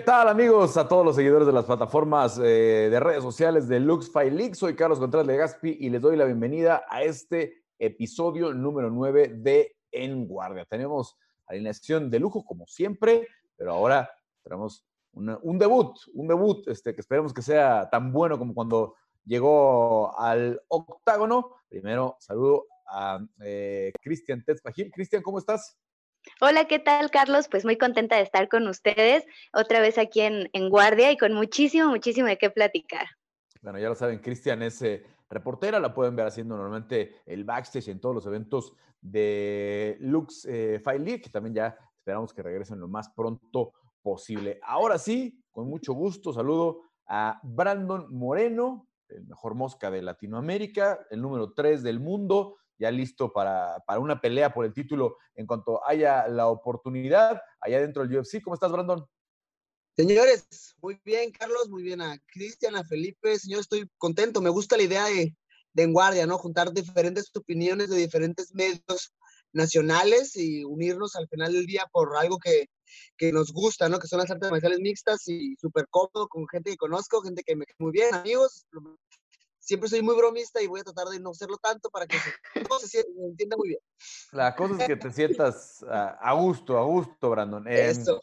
¿Qué tal amigos? A todos los seguidores de las plataformas eh, de redes sociales de Lux League. Soy Carlos Contreras Legaspi y les doy la bienvenida a este episodio número 9 de En Guardia. Tenemos alineación de lujo como siempre, pero ahora tenemos un debut, un debut este, que esperemos que sea tan bueno como cuando llegó al octágono. Primero saludo a eh, Cristian Tetzpagil. Cristian, ¿cómo estás? Hola, ¿qué tal, Carlos? Pues muy contenta de estar con ustedes otra vez aquí en, Guardia y con muchísimo, muchísimo de qué platicar. Bueno, ya lo saben, Cristian es eh, reportera, la pueden ver haciendo normalmente el backstage en todos los eventos de Lux eh, File que también ya esperamos que regresen lo más pronto posible. Ahora sí, con mucho gusto, saludo a Brandon Moreno, el mejor mosca de Latinoamérica, el número 3 del mundo, ya listo para, una pelea por el título en cuanto haya la oportunidad allá dentro del UFC. ¿Cómo estás, Brandon? Señores, muy bien, Carlos, muy bien a Cristian, a Felipe. Señor, estoy contento. Me gusta la idea de, de En Guardia, ¿no? Juntar diferentes opiniones de diferentes medios nacionales y unirnos al final del día por algo que, que nos gusta, ¿no? Que son las artes marciales mixtas y súper cómodo con gente que conozco, gente que me muy bien, amigos siempre soy muy bromista y voy a tratar de no serlo tanto para que se, entienda muy bien. La cosa es que te sientas a, gusto, a gusto, Brandon. Em, Eso.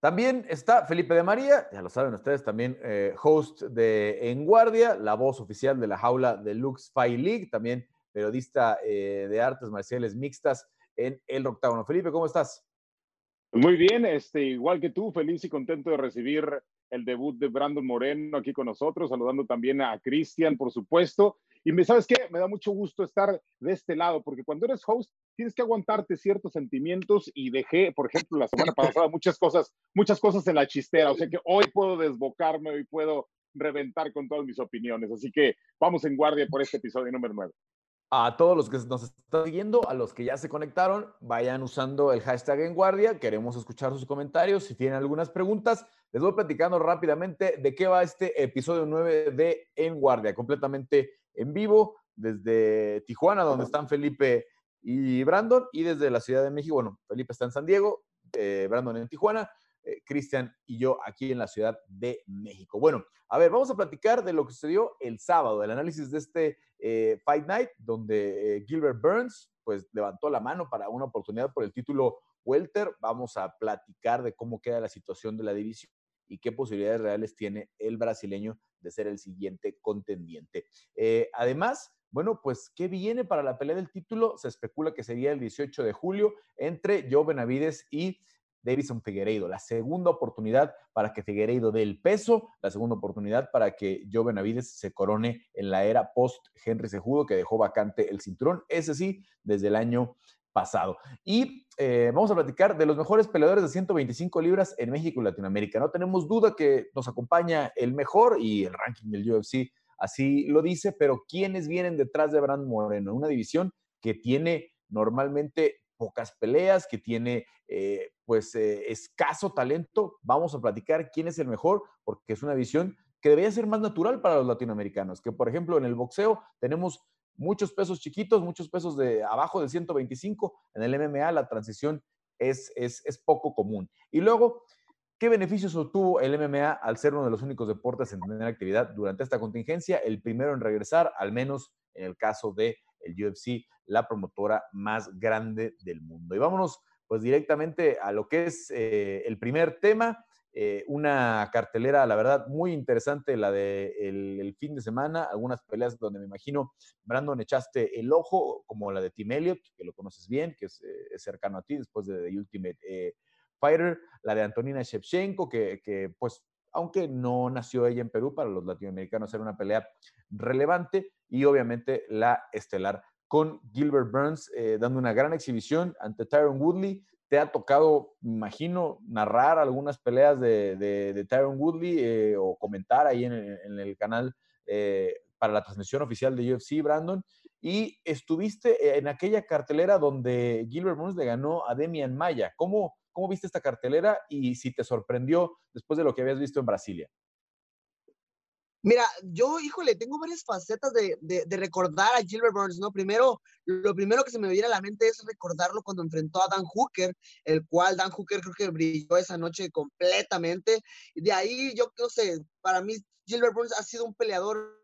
También está Felipe de María, ya lo saben ustedes, también eh, host de En Guardia, la voz oficial de la jaula de Lux Fight League, también periodista eh, de artes marciales mixtas en El Octágono. Felipe, ¿cómo estás? Muy bien, este, igual que tú, feliz y contento de recibir el debut de Brandon Moreno aquí con nosotros, saludando también a Cristian, por supuesto. Y me sabes qué, me da mucho gusto estar de este lado, porque cuando eres host tienes que aguantarte ciertos sentimientos y dejé, por ejemplo, la semana pasada muchas cosas, muchas cosas en la chistera, o sea que hoy puedo desbocarme, hoy puedo reventar con todas mis opiniones. Así que vamos en guardia por este episodio número 9 a todos los que nos están siguiendo, a los que ya se conectaron, vayan usando el hashtag en guardia. Queremos escuchar sus comentarios. Si tienen algunas preguntas, les voy platicando rápidamente de qué va este episodio 9 de En Guardia, completamente en vivo desde Tijuana, donde están Felipe y Brandon, y desde la Ciudad de México. Bueno, Felipe está en San Diego, eh, Brandon en Tijuana. Eh, Cristian y yo aquí en la Ciudad de México. Bueno, a ver, vamos a platicar de lo que sucedió el sábado, el análisis de este eh, Fight Night, donde eh, Gilbert Burns pues levantó la mano para una oportunidad por el título Welter. Vamos a platicar de cómo queda la situación de la división y qué posibilidades reales tiene el brasileño de ser el siguiente contendiente. además, bueno, pues, ¿qué viene para la pelea del título? Se especula que sería el 18 de julio entre Joe Benavides y Davison Figueiredo. La segunda oportunidad para que Figueiredo dé el peso, la segunda oportunidad para que Joe Benavides se corone en la era post-Henry Sejudo, que dejó vacante el cinturón, ese sí, desde el año pasado. Y eh, vamos a platicar de los mejores peleadores de 125 libras en México y Latinoamérica. No tenemos duda que nos acompaña el mejor y el ranking del UFC así lo dice, pero ¿quiénes vienen detrás de Brand Moreno? Una división que tiene normalmente pocas peleas, que tiene eh, pues eh, escaso talento. Vamos a platicar quién es el mejor, porque es una visión que debería ser más natural para los latinoamericanos, que por ejemplo en el boxeo tenemos muchos pesos chiquitos, muchos pesos de abajo de 125, en el MMA la transición es, es, es poco común. Y luego, ¿qué beneficios obtuvo el MMA al ser uno de los únicos deportes en tener actividad durante esta contingencia? El primero en regresar, al menos en el caso de el UFC, la promotora más grande del mundo. Y vámonos pues directamente a lo que es eh, el primer tema, eh, una cartelera, la verdad, muy interesante, la de el, fin de semana, algunas peleas donde me imagino, Brandon, echaste el ojo, como la de Tim Elliott, que lo conoces bien, que es, eh, cercano a ti después de The Ultimate Fighter, la de Antonina Shevchenko, que, que pues aunque no nació ella en Perú, para los latinoamericanos era una pelea relevante, y obviamente la estelar con Gilbert Burns eh, dando una gran exhibición ante Tyron Woodley. Te ha tocado, imagino, narrar algunas peleas de, de, Tyron Woodley eh, o comentar ahí en, el canal eh, para la transmisión oficial de UFC, Brandon. Y estuviste en aquella cartelera donde Gilbert Burns le ganó a Demian Maya. ¿Cómo, ¿Cómo viste esta cartelera y si te sorprendió después de lo que habías visto en Brasilia? Mira, yo, híjole, tengo varias facetas de, de, recordar a Gilbert Burns, ¿no? Primero, lo primero que se me viene a la mente es recordarlo cuando enfrentó a Dan Hooker, el cual Dan Hooker creo que brilló esa noche completamente. De ahí, yo no sé, para mí Gilbert Burns ha sido un peleador,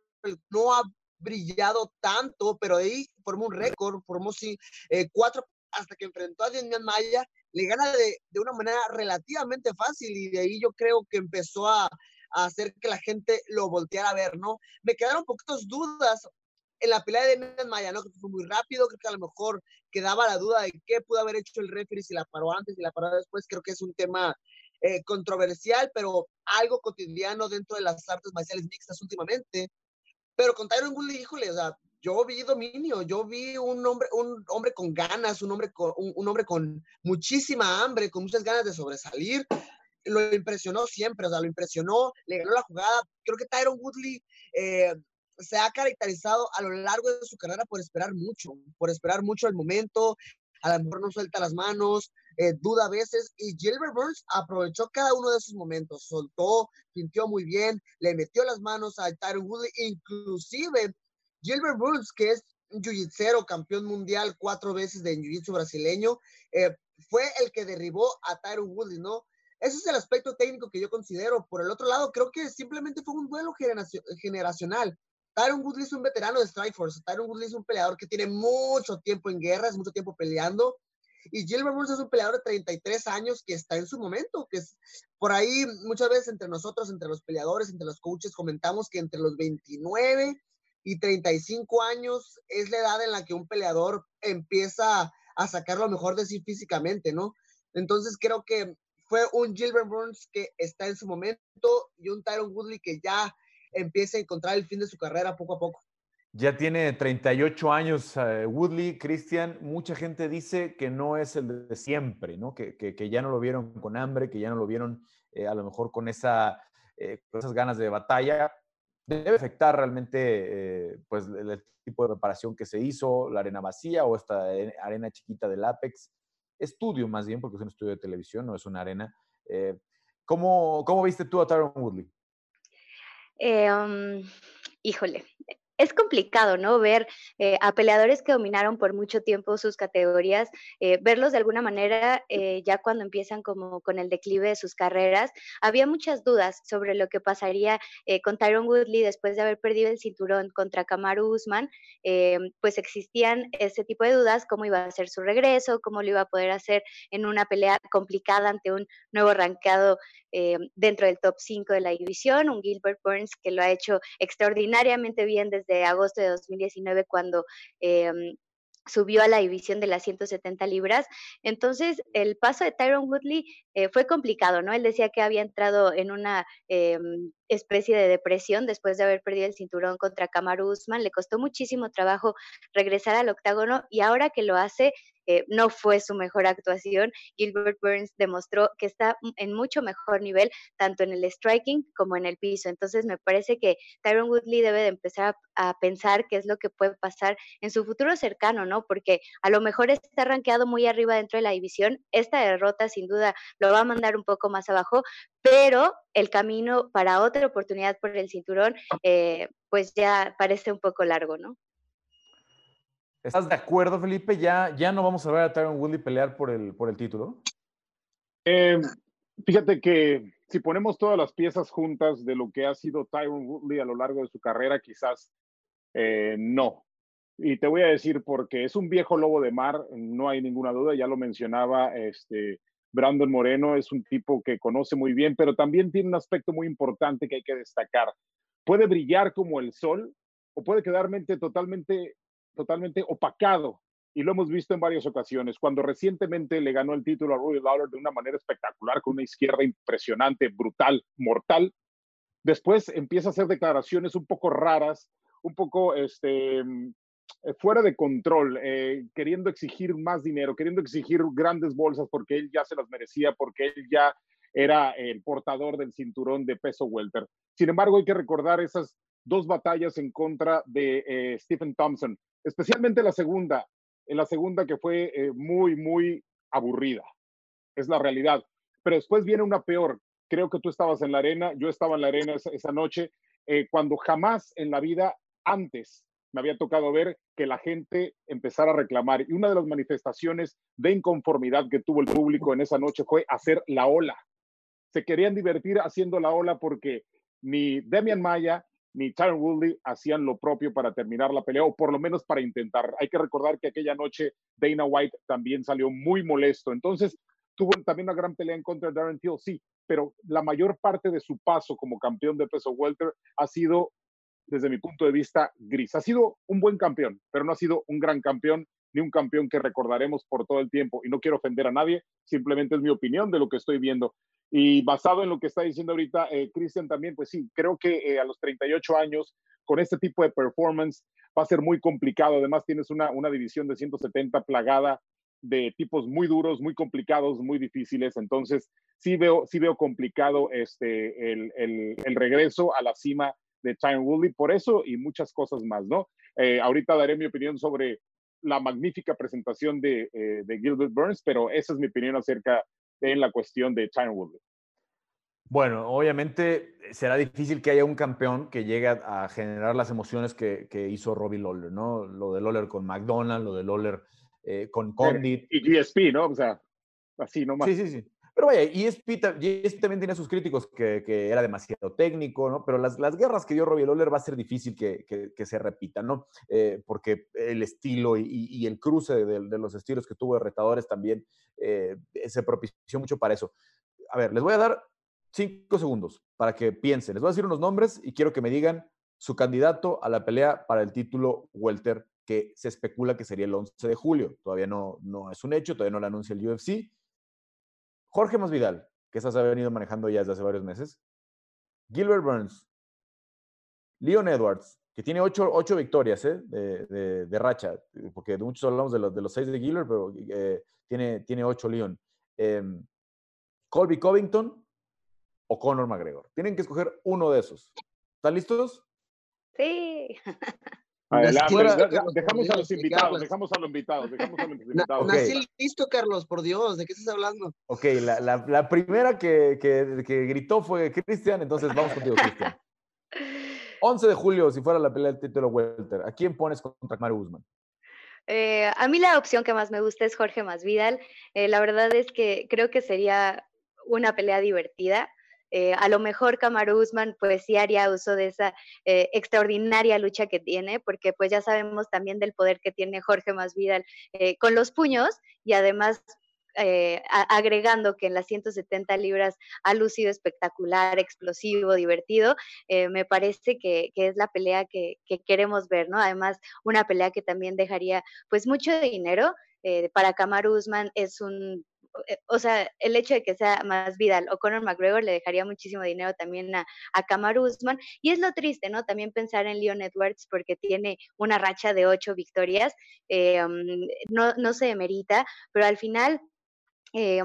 no ha brillado tanto, pero ahí formó un récord, formó sí, eh, cuatro hasta que enfrentó a Demian Maya, le gana de, de una manera relativamente fácil y de ahí yo creo que empezó a a hacer que la gente lo volteara a ver, ¿no? Me quedaron poquitas dudas en la pelea de Demian Maya, ¿no? Que fue muy rápido, creo que a lo mejor quedaba la duda de qué pudo haber hecho el referee, si la paró antes, y la paró después, creo que es un tema eh, controversial, pero algo cotidiano dentro de las artes marciales mixtas últimamente. Pero con Tyron Woodley, híjole, o sea, yo vi dominio, yo vi un hombre, un hombre con ganas, un hombre con, un hombre con muchísima hambre, con muchas ganas de sobresalir, lo impresionó siempre, o sea, lo impresionó, le ganó la jugada. Creo que Tyron Woodley eh, se ha caracterizado a lo largo de su carrera por esperar mucho, por esperar mucho el momento, a lo mejor no suelta las manos, eh, duda a veces, y Gilbert Burns aprovechó cada uno de esos momentos, soltó, sintió muy bien, le metió las manos a Tyron Woodley, inclusive Gilbert Burns, que es un jiu campeón mundial cuatro veces de jiu-jitsu brasileño, eh, fue el que derribó a Tyron Woodley, ¿no? Ese es el aspecto técnico que yo considero. Por el otro lado, creo que simplemente fue un duelo generacional. Tyron Woodley es un veterano de Strikeforce. Tyron Woodley es un peleador que tiene mucho tiempo en guerras, mucho tiempo peleando. Y Gilbert Burns es un peleador de 33 años que está en su momento, que es por ahí muchas veces entre nosotros, entre los peleadores, entre los coaches, comentamos que entre los 29 y 35 años es la edad en la que un peleador empieza a sacar lo mejor de sí físicamente, ¿no? Entonces creo que fue un Gilbert Burns que está en su momento y un Tyron Woodley que ya empieza a encontrar el fin de su carrera poco a poco. Ya tiene 38 años eh, Woodley, Christian. Mucha gente dice que no es el de siempre, ¿no? Que, que, ya no lo vieron con hambre, que ya no lo vieron eh, a lo mejor con, esa, eh, esas ganas de batalla. Debe afectar realmente pues, el tipo de preparación que se hizo, la arena vacía o esta arena chiquita del Apex estudio más bien, porque es un estudio de televisión, no es una arena. Eh, ¿cómo, ¿cómo, viste tú a Tyron Woodley? Um, híjole, es complicado, ¿no? Ver eh, a peleadores que dominaron por mucho tiempo sus categorías, eh, verlos de alguna manera eh, ya cuando empiezan como con el declive de sus carreras. Había muchas dudas sobre lo que pasaría con Tyron Woodley después de haber perdido el cinturón contra Kamaru Usman. pues existían ese tipo de dudas, cómo iba a ser su regreso, cómo lo iba a poder hacer en una pelea complicada ante un nuevo rankeado dentro del top 5 de la división, un Gilbert Burns que lo ha hecho extraordinariamente bien desde de agosto de 2019 cuando em, subió a la división de las 170 libras. Entonces, el paso de Tyron Woodley eh, fue complicado, ¿no? Él decía que había entrado en una em, especie de depresión después de haber perdido el cinturón contra Kamaru Usman. Le costó muchísimo trabajo regresar al octágono y ahora que lo hace, eh, no fue su mejor actuación. Gilbert Burns demostró que está en mucho mejor nivel, tanto en el striking como en el piso. Entonces me parece que Tyron Woodley debe de empezar a, pensar qué es lo que puede pasar en su futuro cercano, ¿no? Porque a lo mejor está rankeado muy arriba dentro de la división. Esta derrota sin duda lo va a mandar un poco más abajo, pero el camino para otra oportunidad por el cinturón, eh, pues ya parece un poco largo, ¿no? ¿Estás de acuerdo, Felipe? ¿Ya, ya no vamos a ver a Tyron Woodley pelear por el, por el título? Eh, fíjate que si ponemos todas las piezas juntas de lo que ha sido Tyron Woodley a lo largo de su carrera, quizás eh, no. Y te voy a decir porque es un viejo lobo de mar, no hay ninguna duda, ya lo mencionaba este, Brandon Moreno, es un tipo que conoce muy bien, pero también tiene un aspecto muy importante que hay que destacar. Puede brillar como el sol o puede quedar totalmente totalmente opacado y lo hemos visto en varias ocasiones. Cuando recientemente le ganó el título a Rudy Lawler de una manera espectacular, con una izquierda impresionante, brutal, mortal, después empieza a hacer declaraciones un poco raras, un poco este, fuera de control, eh, queriendo exigir más dinero, queriendo exigir grandes bolsas porque él ya se las merecía, porque él ya era el portador del cinturón de peso welter. Sin embargo, hay que recordar esas dos batallas en contra de eh, Stephen Thompson, especialmente la segunda, en la segunda que fue eh, muy, muy aburrida. Es la realidad. Pero después viene una peor. Creo que tú estabas en la arena, yo estaba en la arena esa, noche. eh, cuando jamás en la vida antes me había tocado ver que la gente empezara a reclamar. Y una de las manifestaciones de inconformidad que tuvo el público en esa noche fue hacer la ola. Se querían divertir haciendo la ola porque ni Demian Maya ni Tyron Woodley hacían lo propio para terminar la pelea, o por lo menos para intentar. Hay que recordar que aquella noche Dana White también salió muy molesto. Entonces, tuvo también una gran pelea en contra de Darren Till, sí, pero la mayor parte de su paso como campeón de peso welter ha sido, desde mi punto de vista, gris. Ha sido un buen campeón, pero no ha sido un gran campeón ni un campeón que recordaremos por todo el tiempo. Y no quiero ofender a nadie, simplemente es mi opinión de lo que estoy viendo. Y basado en lo que está diciendo ahorita eh, Christian también, pues sí, creo que eh, a los 38 años, con este tipo de performance, va a ser muy complicado. Además, tienes una, división de 170 plagada de tipos muy duros, muy complicados, muy difíciles. Entonces, sí veo, sí veo complicado este, el regreso a la cima de Tyron Woodley, por eso y muchas cosas más, ¿no? Eh, ahorita daré mi opinión sobre la magnífica presentación de, eh, de, Gilbert Burns, pero esa es mi opinión acerca de la cuestión de Tyron Woodley. Bueno, obviamente será difícil que haya un campeón que llegue a generar las emociones que, que hizo Robbie Lawler, ¿no? Lo de Lawler con McDonald, lo de Lawler eh, con Condit. Y GSP, ¿no? O sea, así nomás. Sí, sí, sí. Pero vaya, ESP, ESP también tiene sus críticos que, que, era demasiado técnico, ¿no? Pero las, las guerras que dio Robbie Lawler va a ser difícil que, que, que se repitan, ¿no? Eh, porque el estilo y, y el cruce de, de, los estilos que tuvo de retadores también eh, se propició mucho para eso. A ver, les voy a dar cinco segundos para que piensen. Les voy a decir unos nombres y quiero que me digan su candidato a la pelea para el título welter que se especula que sería el 11 de julio. Todavía no, no es un hecho, todavía no lo anuncia el UFC. Jorge Masvidal, que esa se ha venido manejando ya desde hace varios meses. Gilbert Burns. Leon Edwards, que tiene ocho, ocho victorias ¿eh? de, racha, porque de muchos hablamos de los, de los seis de Gilbert, pero eh, tiene, tiene ocho Leon. Eh, Colby Covington o Conor McGregor. Tienen que escoger uno de esos. ¿Están listos? Sí. Adelante, dejamos a los invitados, dejamos a los invitados, dejamos a los invitados. Nací okay. listo, Carlos, por Dios, ¿de qué estás hablando? Ok, la, la, la primera que, que, que, gritó fue Cristian, entonces vamos contigo, Cristian. 11 de julio, si fuera la pelea del título Welter, ¿a quién pones contra Mario Guzmán? Eh, a mí la opción que más me gusta es Jorge Masvidal. Eh, la verdad es que creo que sería una pelea divertida. Eh, a lo mejor Kamaru Usman pues sí haría uso de esa eh, extraordinaria lucha que tiene, porque pues ya sabemos también del poder que tiene Jorge Masvidal eh, con los puños y además agregando que en las 170 libras ha lucido espectacular, explosivo, divertido, me parece que, que, es la pelea que, que, queremos ver, ¿no? Además, una pelea que también dejaría pues mucho dinero. Para Kamaru Usman es un o sea, el hecho de que sea más Vidal o Conor McGregor le dejaría muchísimo dinero también a, a Usman. Y es lo triste, ¿no? También pensar en Leon Edwards porque tiene una racha de ocho victorias, eh, no, no se demerita, pero al final eh,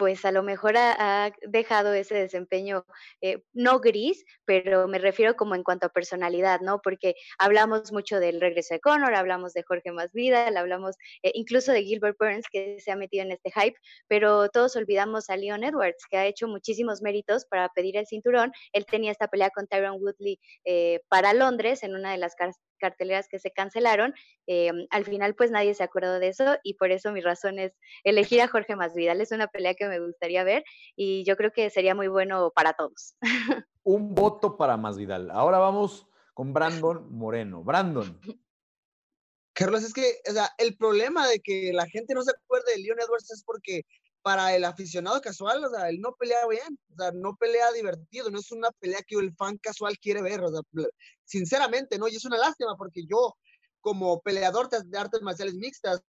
pues a lo mejor ha, dejado ese desempeño eh, no gris, pero me refiero como en cuanto a personalidad, ¿no? Porque hablamos mucho del regreso de Conor, hablamos de Jorge Masvidal, hablamos eh, incluso de Gilbert Burns que se ha metido en este hype, pero todos olvidamos a Leon Edwards que ha hecho muchísimos méritos para pedir el cinturón. Él tenía esta pelea con Tyron Woodley eh, para Londres en una de las carteleras que se cancelaron. Eh, al final, pues nadie se acordó de eso y por eso mi razón es elegir a Jorge Masvidal. Es una pelea que me gustaría ver y yo creo que sería muy bueno para todos. Un voto para Masvidal. Ahora vamos con Brandon Moreno. Brandon. Carlos, es que o sea, el problema de que la gente no se acuerde de Leon Edwards es porque para el aficionado casual, o sea, él no pelea bien, o sea, no pelea divertido, no es una pelea que el fan casual quiere ver, o sea, sinceramente, ¿no? Y es una lástima porque yo, como peleador de artes marciales mixtas,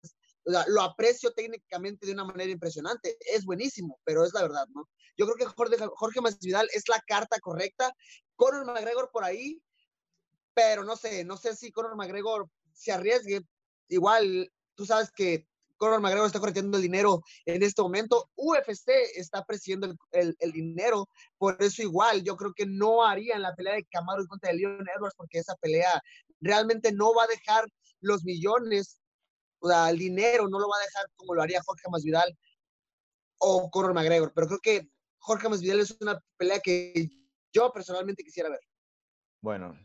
o sea, lo aprecio técnicamente de una manera impresionante, es buenísimo, pero es la verdad, ¿no? Yo creo que Jorge, Jorge Masvidal es la carta correcta, Conor McGregor por ahí, pero no sé, no sé si Conor McGregor se arriesgue, igual, tú sabes que Conor McGregor está corriendo el dinero en este momento. UFC está presidiendo el, el, el, dinero. Por eso igual yo creo que no harían la pelea de Camaro en contra de Leon Edwards porque esa pelea realmente no va a dejar los millones, o sea, el dinero no lo va a dejar como lo haría Jorge Masvidal o Conor McGregor. Pero creo que Jorge Masvidal es una pelea que yo personalmente quisiera ver. Bueno,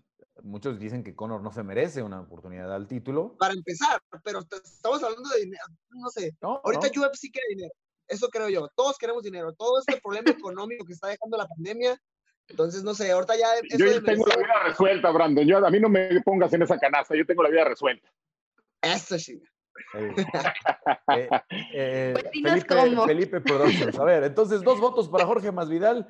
muchos dicen que Conor no se merece una oportunidad al título. Para empezar, pero estamos hablando de dinero, no sé. Ahorita no. UFC quiere dinero, eso creo yo. Todos queremos dinero. Todo este problema económico que está dejando la pandemia. Entonces, no sé, ahorita ya... Yo ya tengo la vida resuelta, Brandon. Yo, a mí no me pongas en esa canasta, yo tengo la vida resuelta. Eso sí. eh, eh, Felipe, Felipe Productions. A ver, entonces dos votos para Jorge Masvidal.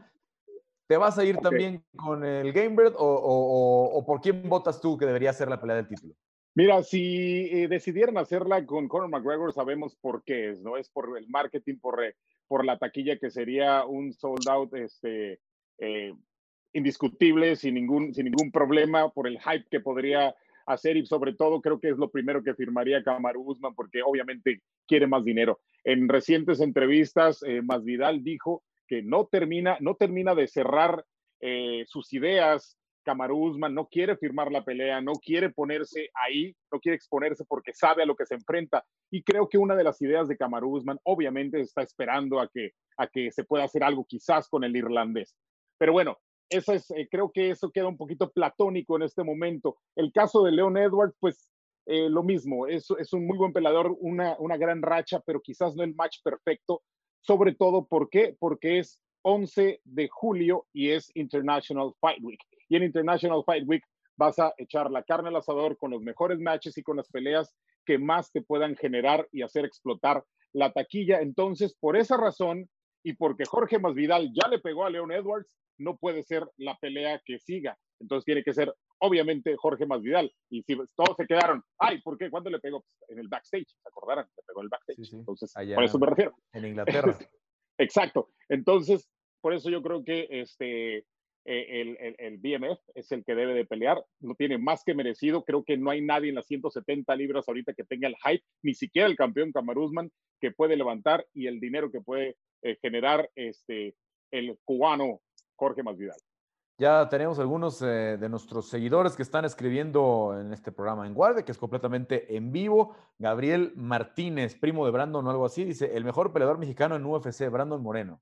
¿Te vas a ir okay. también con el Gamebird o, o, o, por quién votas tú que debería ser la pelea del título? Mira, si eh, decidieran hacerla con Conor McGregor, sabemos por qué es, ¿no? Es por el marketing, por, por la taquilla que sería un sold out este, eh, indiscutible, sin ningún, sin ningún problema, por el hype que podría hacer y sobre todo creo que es lo primero que firmaría Kamaru Usman porque obviamente quiere más dinero. En recientes entrevistas, eh, Masvidal dijo que no termina, no termina de cerrar eh, sus ideas. Kamaru no quiere firmar la pelea, no quiere ponerse ahí, no quiere exponerse porque sabe a lo que se enfrenta. Y creo que una de las ideas de Kamaru obviamente está esperando a que, a que se pueda hacer algo quizás con el irlandés. Pero bueno, eso es, eh, creo que eso queda un poquito platónico en este momento. El caso de Leon Edwards, pues eh, lo mismo, es, es, un muy buen pelador, una, una gran racha, pero quizás no el match perfecto, sobre todo, ¿por qué? Porque es 11 de julio y es International Fight Week. Y en International Fight Week vas a echar la carne al asador con los mejores matches y con las peleas que más te puedan generar y hacer explotar la taquilla. Entonces, por esa razón y porque Jorge Masvidal ya le pegó a Leon Edwards, no puede ser la pelea que siga. Entonces tiene que ser, obviamente, Jorge Masvidal. Y si todos se quedaron, ay, ¿por qué? ¿Cuándo le pegó? Pues, en el backstage, ¿se acordarán? Le pegó en el backstage. Sí, sí. Entonces, Allá, por eso me refiero. En Inglaterra. Exacto. Entonces, por eso yo creo que este, el, el, el, BMF es el que debe de pelear. Lo tiene más que merecido. Creo que no hay nadie en las 170 libras ahorita que tenga el hype, ni siquiera el campeón Camaruzman, que puede levantar y el dinero que puede eh, generar este, el cubano Jorge Masvidal. Ya tenemos algunos eh, de nuestros seguidores que están escribiendo en este programa en Guardia, que es completamente en vivo. Gabriel Martínez, primo de Brandon o algo así, dice, el mejor peleador mexicano en UFC, Brandon Moreno.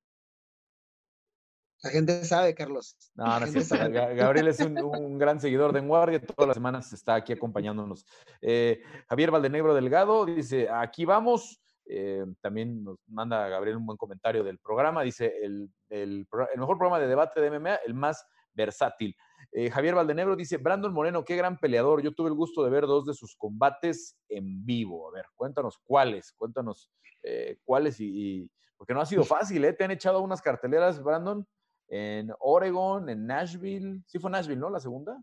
La gente sabe, Carlos. No, no es. Gabriel es un, un, gran seguidor de Guardia, todas las semanas está aquí acompañándonos. Eh, Javier Valdenegro Delgado dice, aquí vamos. Eh, también nos manda Gabriel un buen comentario del programa. Dice, el, el, el mejor programa de debate de MMA, el más versátil. Eh, Javier Valdenegro dice, Brandon Moreno, qué gran peleador. Yo tuve el gusto de ver dos de sus combates en vivo. A ver, cuéntanos cuáles, cuéntanos eh, cuáles y, y, porque no ha sido fácil, ¿eh? Te han echado unas carteleras, Brandon, en Oregon, en Nashville. Sí fue Nashville, ¿no? La segunda.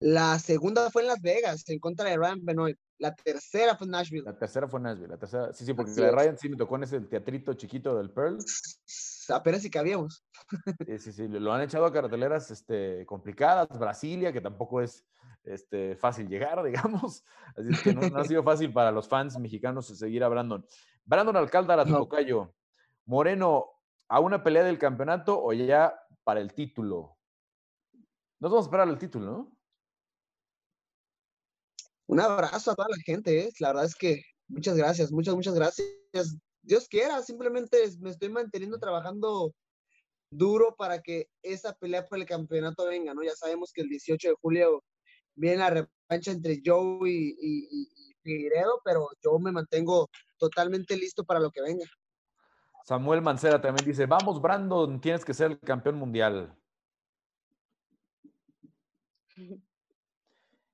La segunda fue en Las Vegas, en contra de Ryan Benoit. La tercera fue Nashville. La tercera fue Nashville. La tercera, sí, sí, porque Así la de Ryan sí me tocó en ese teatrito chiquito del Pearl. Apenas si cabíamos. Sí, sí, sí. Lo han echado a carteleras este, complicadas. Brasilia, que tampoco es este, fácil llegar, digamos. Así es que no, no, ha sido fácil para los fans mexicanos seguir a Brandon. Brandon Alcántara, no. tocayo. Moreno, ¿a una pelea del campeonato o ya para el título? Nos vamos a esperar el título, ¿no? Un abrazo a toda la gente, ¿eh? la verdad es que muchas gracias, muchas, muchas gracias. Dios quiera, simplemente me estoy manteniendo trabajando duro para que esa pelea por el campeonato venga, ¿no? Ya sabemos que el 18 de julio viene la revancha entre Joe y, y, y Figueiredo, pero yo me mantengo totalmente listo para lo que venga. Samuel Mancera también dice, vamos Brandon, tienes que ser el campeón mundial.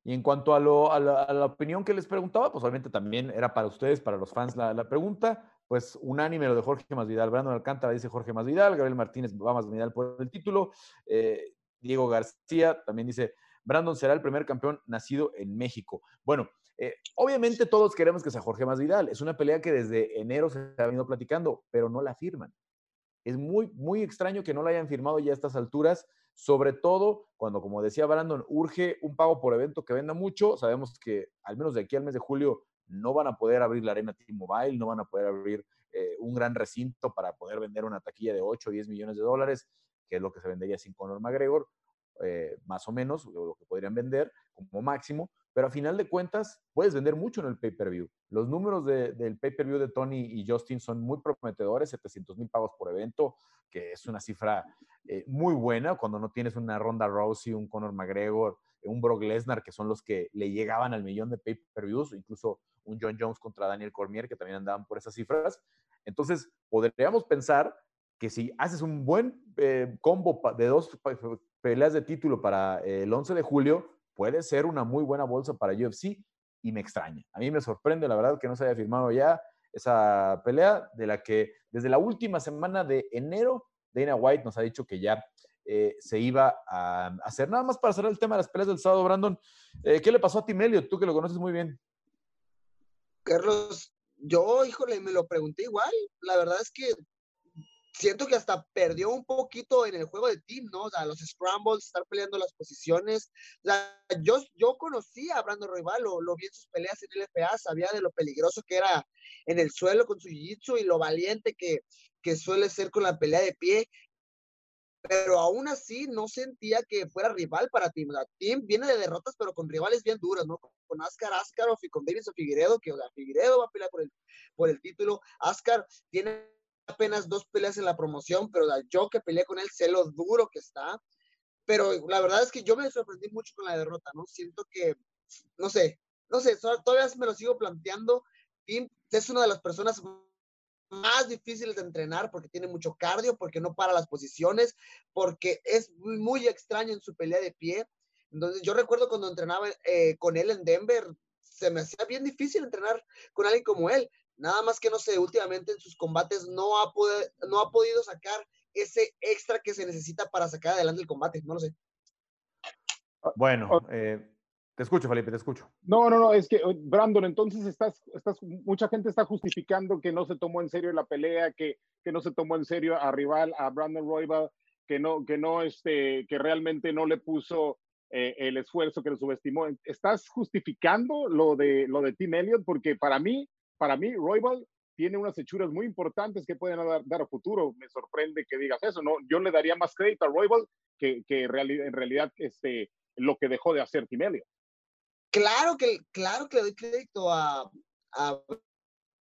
Y en cuanto a, lo, a, la, opinión que les preguntaba, pues obviamente también era para ustedes, para los fans, la, la pregunta. Pues unánime lo de Jorge Masvidal. Brandon Alcántara dice Jorge Masvidal, Gabriel Martínez va Masvidal por el título. Eh, Diego García también dice, Brandon será el primer campeón nacido en México. Bueno, eh, obviamente todos queremos que sea Jorge Masvidal. Es una pelea que desde enero se ha venido platicando, pero no la firman. Es muy, muy extraño que no la hayan firmado ya a estas alturas sobre todo cuando, como decía Brandon, urge un pago por evento que venda mucho. Sabemos que al menos de aquí al mes de julio no van a poder abrir la arena T-Mobile, no van a poder abrir eh, un gran recinto para poder vender una taquilla de 8 o 10 millones de dólares, que es lo que se vendería sin Conor McGregor, eh, más o menos, lo que podrían vender como máximo. Pero a final de cuentas puedes vender mucho en el pay-per-view. Los números del pay-per-view de Tony y Justin son muy prometedores, 700 mil pagos por evento, que es una cifra eh, muy buena cuando no tienes una Ronda Rousey, un Conor McGregor, un Brock Lesnar, que son los que le llegaban al millón de pay-per-views, incluso un John Jones contra Daniel Cormier, que también andaban por esas cifras. Entonces, podríamos pensar que si haces un buen eh, combo de dos peleas de título para el 11 de julio, puede ser una muy buena bolsa para UFC y me extraña. A mí me sorprende, la verdad, que no se haya firmado ya esa pelea de la que desde la última semana de enero, Dana White nos ha dicho que ya eh, se iba a hacer. Nada más para cerrar el tema de las peleas del sábado, Brandon, eh, ¿qué le pasó a Tim Elliott? Tú que lo conoces muy bien. Carlos, yo, híjole, me lo pregunté igual. La verdad es que siento que hasta perdió un poquito en el juego de team, ¿no? O sea, los scrambles, estar peleando las posiciones. O sea, yo, yo conocí a Brandon Royval, lo, lo, vi en sus peleas en LFA, sabía de lo peligroso que era en el suelo con su jiu-jitsu y lo valiente que, que suele ser con la pelea de pie. Pero aún así no sentía que fuera rival para Tim. O sea, Tim viene de derrotas, pero con rivales bien duras, ¿no? Con Ascar Askarov y con Davidson Figueredo, que o sea, Figueredo va a pelear por el, por el título. Ascar tiene apenas dos peleas en la promoción, pero yo que peleé con él sé lo duro que está. Pero la verdad es que yo me sorprendí mucho con la derrota, ¿no? Siento que, no sé, no sé, todavía me lo sigo planteando. Tim es una de las personas más difíciles de entrenar porque tiene mucho cardio, porque no para las posiciones, porque es muy, muy extraño en su pelea de pie. Entonces, yo recuerdo cuando entrenaba eh, con él en Denver, se me hacía bien difícil entrenar con alguien como él. Nada más que no sé, últimamente en sus combates no ha, no ha podido sacar ese extra que se necesita para sacar adelante el combate, no lo sé. Bueno, eh, te escucho, Felipe, te escucho. No, no, no, es que, oh, Brandon, entonces estás, estás, mucha gente está justificando que no se tomó en serio la pelea, que, que no se tomó en serio a rival, a Brandon Royval, que no, que no, este, que realmente no le puso eh, el esfuerzo, que lo subestimó. ¿Estás justificando lo de, lo de Tim Elliott? Porque para mí, para mí, Roybal tiene unas hechuras muy importantes que pueden dar, a futuro. Me sorprende que digas eso. No, yo le daría más crédito a Roybal que, que en realidad este, lo que dejó de hacer Timelio. Claro que, claro que le doy crédito a,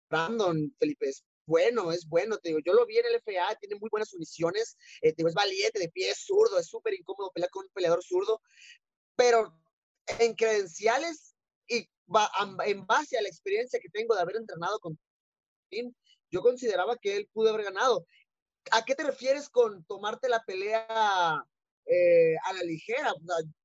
Brandon Felipe. Es bueno, es bueno. Te digo, yo lo vi en el FA, tiene muy buenas uniciones. Eh, es valiente, de pie, es zurdo, es súper incómodo pelear con un peleador zurdo. Pero en credenciales en base a la experiencia que tengo de haber entrenado con Tim, yo consideraba que él pudo haber ganado. ¿A qué te refieres con tomarte la pelea eh, a la ligera?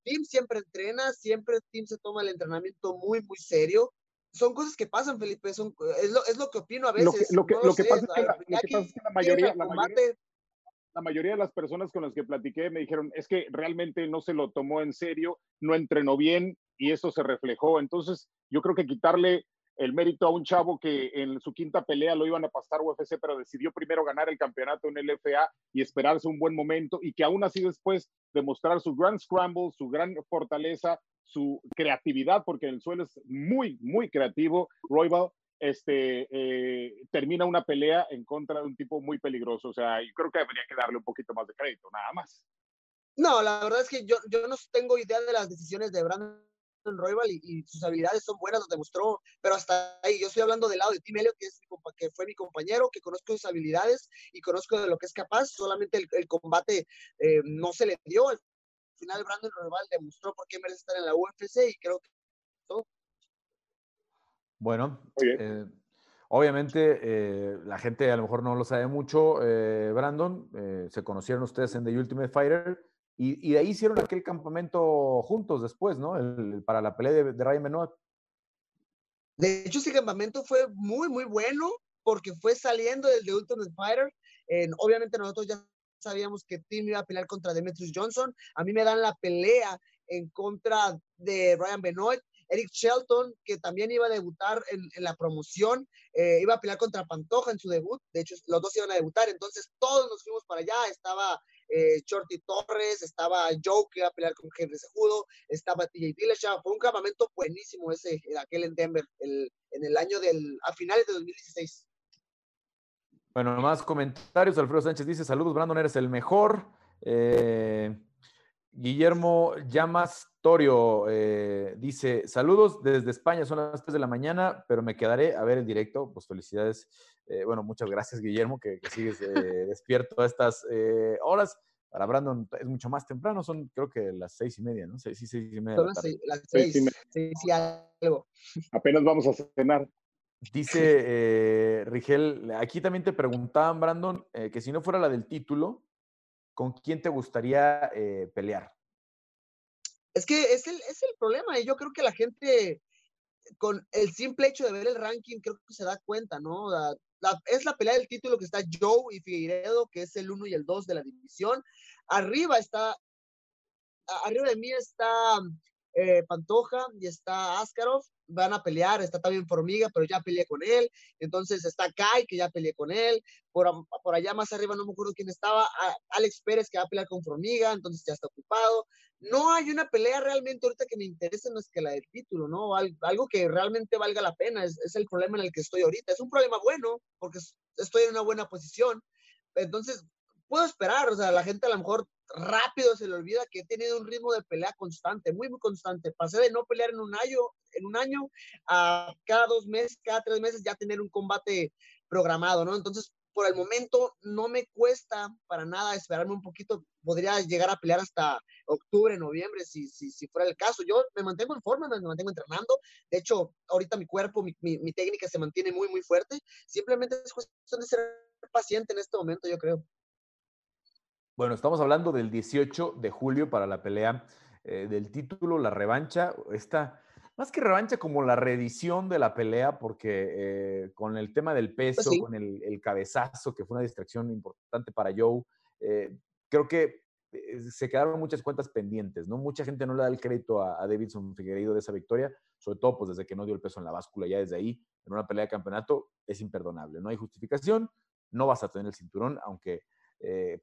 Tim siempre entrena, siempre Tim se toma el entrenamiento muy, muy serio. Son cosas que pasan, Felipe, son, es, lo, es lo que opino a veces. Lo que, lo que, pasa, es que la, mayoría, la mayoría, la mayoría de las personas con las que platiqué me dijeron, es que realmente no se lo tomó en serio, no entrenó bien y eso se reflejó. Entonces, yo creo que quitarle el mérito a un chavo que en su quinta pelea lo iban a pasar UFC, pero decidió primero ganar el campeonato en el FA y esperarse un buen momento y que aún así después demostrar su gran scramble, su gran fortaleza, su creatividad, porque en el suelo es muy, muy creativo, Roybal, este, eh, termina una pelea en contra de un tipo muy peligroso. O sea, yo creo que debería que darle un poquito más de crédito, nada más. No, la verdad es que yo, yo no tengo idea de las decisiones de Brandon Royal y, sus habilidades son buenas, lo demostró, pero hasta ahí yo estoy hablando del lado de Tim Elliott, que, es que fue mi compañero, que conozco sus habilidades y conozco de lo que es capaz, solamente el, combate eh, no se le dio. Al final Brandon Royal demostró por qué merece estar en la UFC y creo que todo. Bueno, eh, obviamente eh, la gente a lo mejor no lo sabe mucho, eh, Brandon, se conocieron ustedes en The Ultimate Fighter y, de ahí hicieron aquel campamento juntos después, ¿no? para la pelea de, de Ryan Benoit. De hecho, ese campamento fue muy, muy bueno porque fue saliendo del The Ultimate Fighter. obviamente nosotros ya sabíamos que Tim iba a pelear contra Demetrius Johnson. A mí me dan la pelea en contra de Ryan Benoit Eric Shelton, que también iba a debutar en, la promoción, eh, iba a pelear contra Pantoja en su debut, de hecho los dos iban a debutar, entonces todos nos fuimos para allá, estaba eh, Shorty Torres, estaba Joe que iba a pelear con Henry Sejudo, estaba TJ Dillashaw, fue un campamento buenísimo ese, aquel en Denver, en el año del, a finales de 2016. Bueno, más comentarios. Alfredo Sánchez dice: Saludos, Brandon, eres el mejor. Eh, Guillermo Llamas Torio eh, dice, saludos desde España, son las 3 de la mañana, pero me quedaré a ver el directo. Pues felicidades. Eh, bueno, muchas gracias, Guillermo, que, sigues eh, despierto a estas horas. Para Brandon es mucho más temprano, son creo que las seis y media, ¿no? Seis, sí, seis y media. Son las seis, y algo. Apenas vamos a cenar. Dice Rigel, aquí también te preguntaban, Brandon, que si no fuera la del título, ¿con quién te gustaría pelear? Es que es el, es el problema, y yo creo que la gente, con el simple hecho de ver el ranking, creo que se da cuenta, ¿no? es la pelea del título que está Joe y Figueiredo, que es el 1 y el 2 de la división. Arriba está, arriba de mí está eh, Pantoja y está Askarov, van a pelear, está también Formiga, pero ya peleé con él, entonces está Kai, que ya peleé con él, por, por allá más arriba no me acuerdo quién estaba, Alex Pérez, que va a pelear con Formiga, entonces ya está ocupado. No hay una pelea realmente ahorita que me interese más que la del título, ¿no? Algo que realmente valga la pena, es, es el problema en el que estoy ahorita. Es un problema bueno, porque estoy en una buena posición, entonces puedo esperar, o sea, la gente a lo mejor rápido se le olvida que he tenido un ritmo de pelea constante, muy, muy constante. Pasé de no pelear en un año, en un año a cada dos meses, cada tres meses ya tener un combate programado, ¿no? Entonces, por el momento no me cuesta para nada esperarme un poquito. Podría llegar a pelear hasta octubre, noviembre, si, si, si fuera el caso. Yo me mantengo en forma, me mantengo entrenando. De hecho, ahorita mi cuerpo, mi, mi, mi técnica se mantiene muy, muy fuerte. Simplemente es cuestión de ser paciente en este momento, yo creo. Bueno, estamos hablando del 18 de julio para la pelea eh, del título, la revancha. Esta, más que revancha, como la reedición de la pelea, porque eh, con el tema del pues peso, con el, cabezazo, que fue una distracción importante para Joe, eh, creo que se quedaron muchas cuentas pendientes, ¿no? Mucha gente no le da el crédito a, a, Davidson Figueiredo de esa victoria, sobre todo pues desde que no dio el peso en la báscula, ya desde ahí, en una pelea de campeonato, es imperdonable. No hay justificación, no vas a tener el cinturón, aunque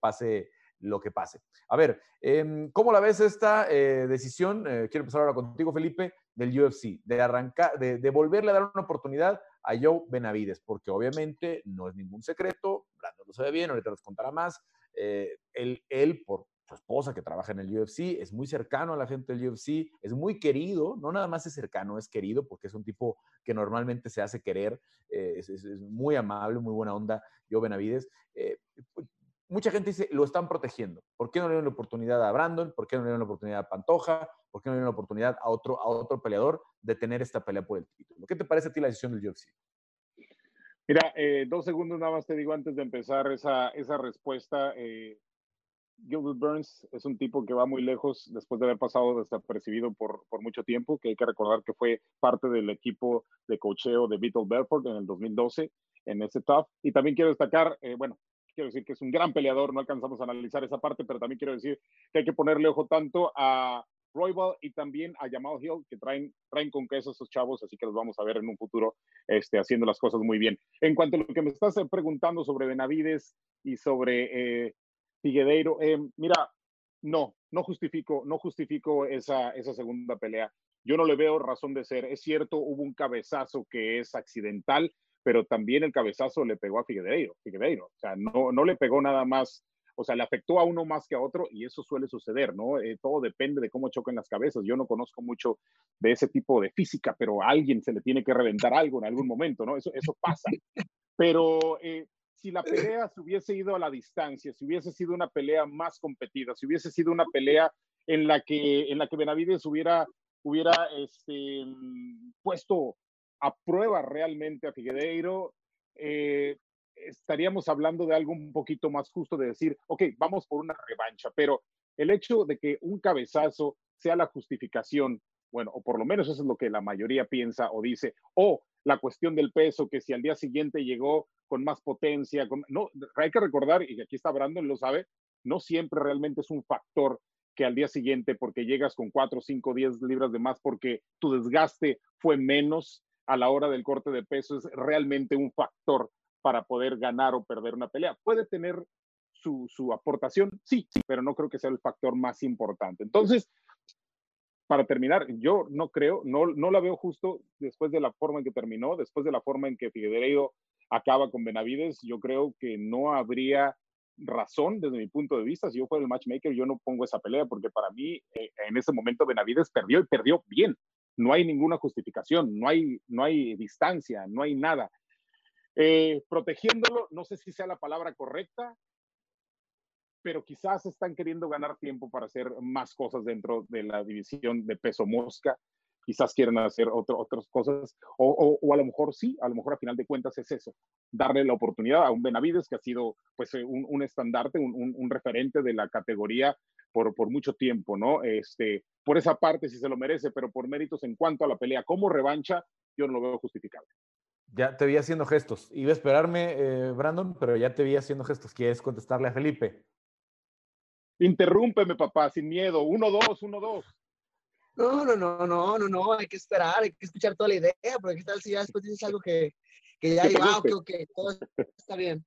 pase lo que pase. A ver, em, ¿cómo la ves esta eh, decisión? Eh, quiero empezar ahora contigo, Felipe, del UFC, de arrancar, de, volverle a dar una oportunidad a Joe Benavides, porque obviamente no es ningún secreto, Brandon lo sabe bien, ahorita les contará más. Eh, él, él, por su esposa que trabaja en el UFC, es muy cercano a la gente del UFC, es muy querido, no nada más es cercano, es querido porque es un tipo que normalmente se hace querer, es, es, muy amable, muy buena onda, Joe Benavides mucha gente dice, lo están protegiendo. ¿Por qué no le dieron la oportunidad a Brandon? ¿Por qué no le dieron la oportunidad a Pantoja? ¿Por qué no le dieron la oportunidad a otro, a otro peleador de tener esta pelea por el título? ¿Qué te parece a ti la decisión del UFC? Mira, eh, dos segundos nada más te digo antes de empezar esa, esa respuesta. Eh, Gilbert Burns es un tipo que va muy lejos después de haber pasado desapercibido por, por mucho tiempo, que hay que recordar que fue parte del equipo de cocheo de Beetle Belfort en el 2012 en ese top. Y también quiero destacar, eh, bueno, quiero decir que es un gran peleador, no alcanzamos a analizar esa parte, pero también quiero decir que hay que ponerle ojo tanto a Roybal y también a Jamal Hill, que traen, traen con queso esos chavos, así que los vamos a ver en un futuro este, haciendo las cosas muy bien. En cuanto a lo que me estás preguntando sobre Benavides y sobre eh, Figuedeiro, eh, mira, no, no justifico, no justifico esa, esa segunda pelea. Yo no le veo razón de ser. Es cierto, hubo un cabezazo que es accidental, pero también el cabezazo le pegó a Figueiredo, Figueiredo. O sea, no, no le pegó nada más, o sea, le afectó a uno más que a otro y eso suele suceder, ¿no? Eh, todo depende de cómo choquen las cabezas. Yo no conozco mucho de ese tipo de física, pero a alguien se le tiene que reventar algo en algún momento, ¿no? Eso, eso pasa. Pero eh, si la pelea se hubiese ido a la distancia, si hubiese sido una pelea más competida, si hubiese sido una pelea en la que, en la que Benavides hubiera, hubiera este, puesto a prueba realmente a Figueiredo, eh, estaríamos hablando de algo un poquito más justo de decir, ok, vamos por una revancha, pero el hecho de que un cabezazo sea la justificación, bueno, o por lo menos eso es lo que la mayoría piensa o dice, o la cuestión del peso, que si al día siguiente llegó con más potencia, con, no, hay que recordar, y aquí está Brandon, lo sabe, no siempre realmente es un factor que al día siguiente, porque llegas con 4, 5, 10 libras de más, porque tu desgaste fue menos, a la hora del corte de peso es realmente un factor para poder ganar o perder una pelea. Puede tener su, aportación, sí, sí, pero no creo que sea el factor más importante. Entonces, para terminar, yo no creo, no, no la veo justo después de la forma en que terminó, después de la forma en que Figueiredo acaba con Benavides, yo creo que no habría razón desde mi punto de vista. Si yo fuera el matchmaker, yo no pongo esa pelea porque para mí eh, en ese momento Benavides perdió y perdió bien. No hay ninguna justificación, no hay, no hay distancia, no hay nada. Eh, protegiéndolo, no sé si sea la palabra correcta, pero quizás están queriendo ganar tiempo para hacer más cosas dentro de la división de peso mosca quizás quieren hacer otras cosas, o, o, a lo mejor sí, a lo mejor a final de cuentas es eso, darle la oportunidad a un Benavides que ha sido pues eh, un, un estandarte, un, un, referente de la categoría por, por mucho tiempo, ¿no? Este, por esa parte sí se lo merece, pero por méritos en cuanto a la pelea como revancha, yo no lo veo justificable. Ya te vi haciendo gestos. Iba a esperarme, eh, Brandon, pero ya te vi haciendo gestos. ¿Quieres contestarle a Felipe? Interrúmpeme, papá, sin miedo. Uno, dos, uno, dos. No, no, no, no, no, no, hay que esperar, hay que escuchar toda la idea, porque qué tal si ya después dices algo que, que ya diga, ah, ok, ok, todo está bien.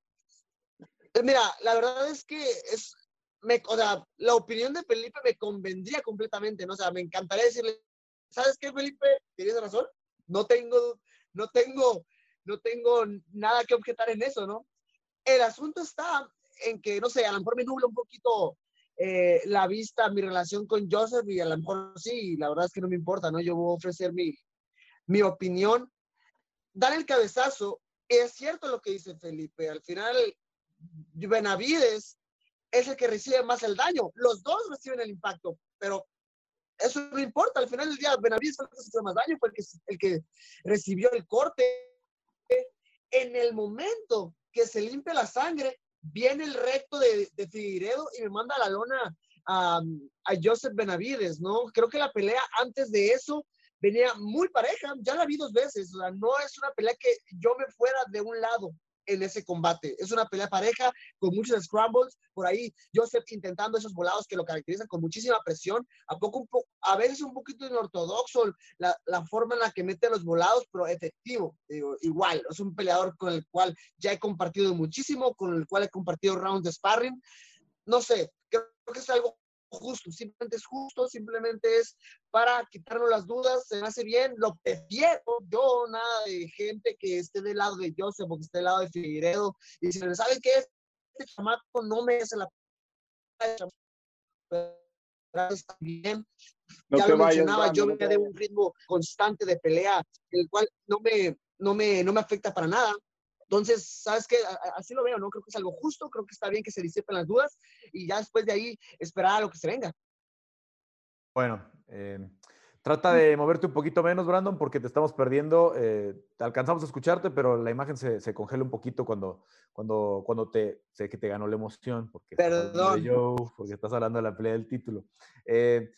Eh, mira, la verdad es que es, me, o sea, la opinión de Felipe me convendría completamente, ¿no? O sea, me encantaría decirle, ¿sabes qué, Felipe? Tienes razón, no tengo, no tengo, no tengo nada que objetar en eso, ¿no? El asunto está en que, no sé, a lo mejor me nubla un poquito eh, la vista, mi relación con Joseph y a lo mejor sí, la verdad es que no me importa, ¿no? Yo voy a ofrecer mi, mi opinión. Dar el cabezazo, es cierto lo que dice Felipe, al final Benavides es el que recibe más el daño, los dos reciben el impacto, pero eso no importa, al final del día Benavides fue el que recibió más daño, fue el que, el que recibió el corte. En el momento que se limpia la sangre, viene el recto de, de y me manda la lona a, a, Joseph Benavides, ¿no? Creo que la pelea antes de eso venía muy pareja, ya la vi dos veces, o sea, no es una pelea que yo me fuera de un lado, en ese combate. Es una pelea pareja con muchos scrambles. Por ahí Joseph intentando esos volados que lo caracterizan con muchísima presión. A, poco, un po a veces un poquito inortodoxo la, la, forma en la que mete los volados, pero efectivo. Digo, igual, es un peleador con el cual ya he compartido muchísimo, con el cual he compartido rounds de sparring. No sé, creo que es algo justo, simplemente es justo, simplemente es para quitarnos las dudas, se me hace bien, lo prefiero, yo nada de gente que esté del lado de Joseph o que esté del lado de Figueiredo, y si me saben que este chamaco no me hace la bien. No ya lo mencionaba, yo me de un ritmo constante de pelea, el cual no me, no me, no me afecta para nada. Entonces, ¿sabes qué? Así lo veo, ¿no? Creo que es algo justo, creo que está bien que se disipen las dudas y ya después de ahí esperar a lo que se venga. Bueno, eh, trata de moverte un poquito menos, Brandon, porque te estamos perdiendo. Eh, alcanzamos a escucharte, pero la imagen se, se, congela un poquito cuando, cuando, cuando te, sé que te ganó la emoción, porque Perdón. Estás Joe, porque estás hablando de la pelea del título. Eh,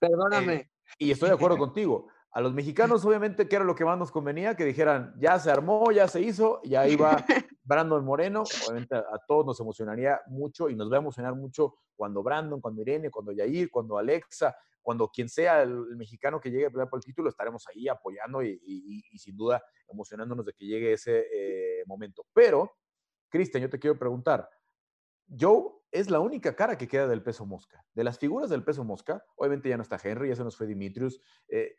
Perdóname. y estoy de acuerdo contigo. A los mexicanos, obviamente, que era lo que más nos convenía, que dijeran, ya se armó, ya se hizo, y ahí va Brandon Moreno. Obviamente a, todos nos emocionaría mucho y nos va a emocionar mucho cuando Brandon, cuando Irene, cuando Yair, cuando Alexa, cuando quien sea el, el mexicano que llegue a pelear por el título, estaremos ahí apoyando y, y, y sin duda emocionándonos de que llegue ese eh, momento. Pero, Cristian, yo te quiero preguntar, Joe es la única cara que queda del peso mosca. De las figuras del peso mosca, obviamente ya no está Henry, ya se nos fue Dimitrius. Eh,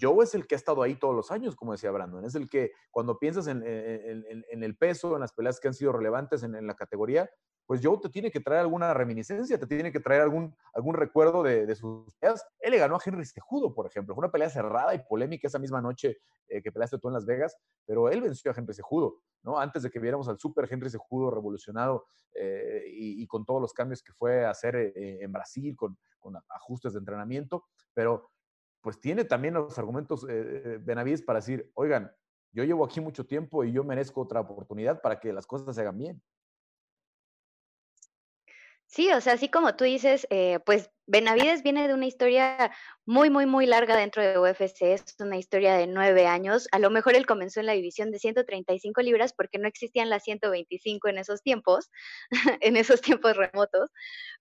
Joe es el que ha estado ahí todos los años, como decía Brandon. Es el que cuando piensas en, el peso, en las peleas que han sido relevantes en, la categoría, pues Joe te tiene que traer alguna reminiscencia, te tiene que traer algún, recuerdo de, de, sus peleas. Él le ganó a Henry Cejudo, por ejemplo. Fue una pelea cerrada y polémica esa misma noche eh, que peleaste tú en Las Vegas, pero él venció a Henry Cejudo, ¿no? Antes de que viéramos al super Henry Cejudo revolucionado eh, y, con todos los cambios que fue a hacer eh, en Brasil, con ajustes de entrenamiento, pero pues tiene también los argumentos eh, Benavides para decir, oigan, yo llevo aquí mucho tiempo y yo merezco otra oportunidad para que las cosas se hagan bien. Sí, o sea, así como tú dices, eh, pues Benavides viene de una historia muy, muy, muy larga dentro de UFC, es una historia de nueve años. A lo mejor él comenzó en la división de 135 libras porque no existían las 125 en esos tiempos, en esos tiempos remotos,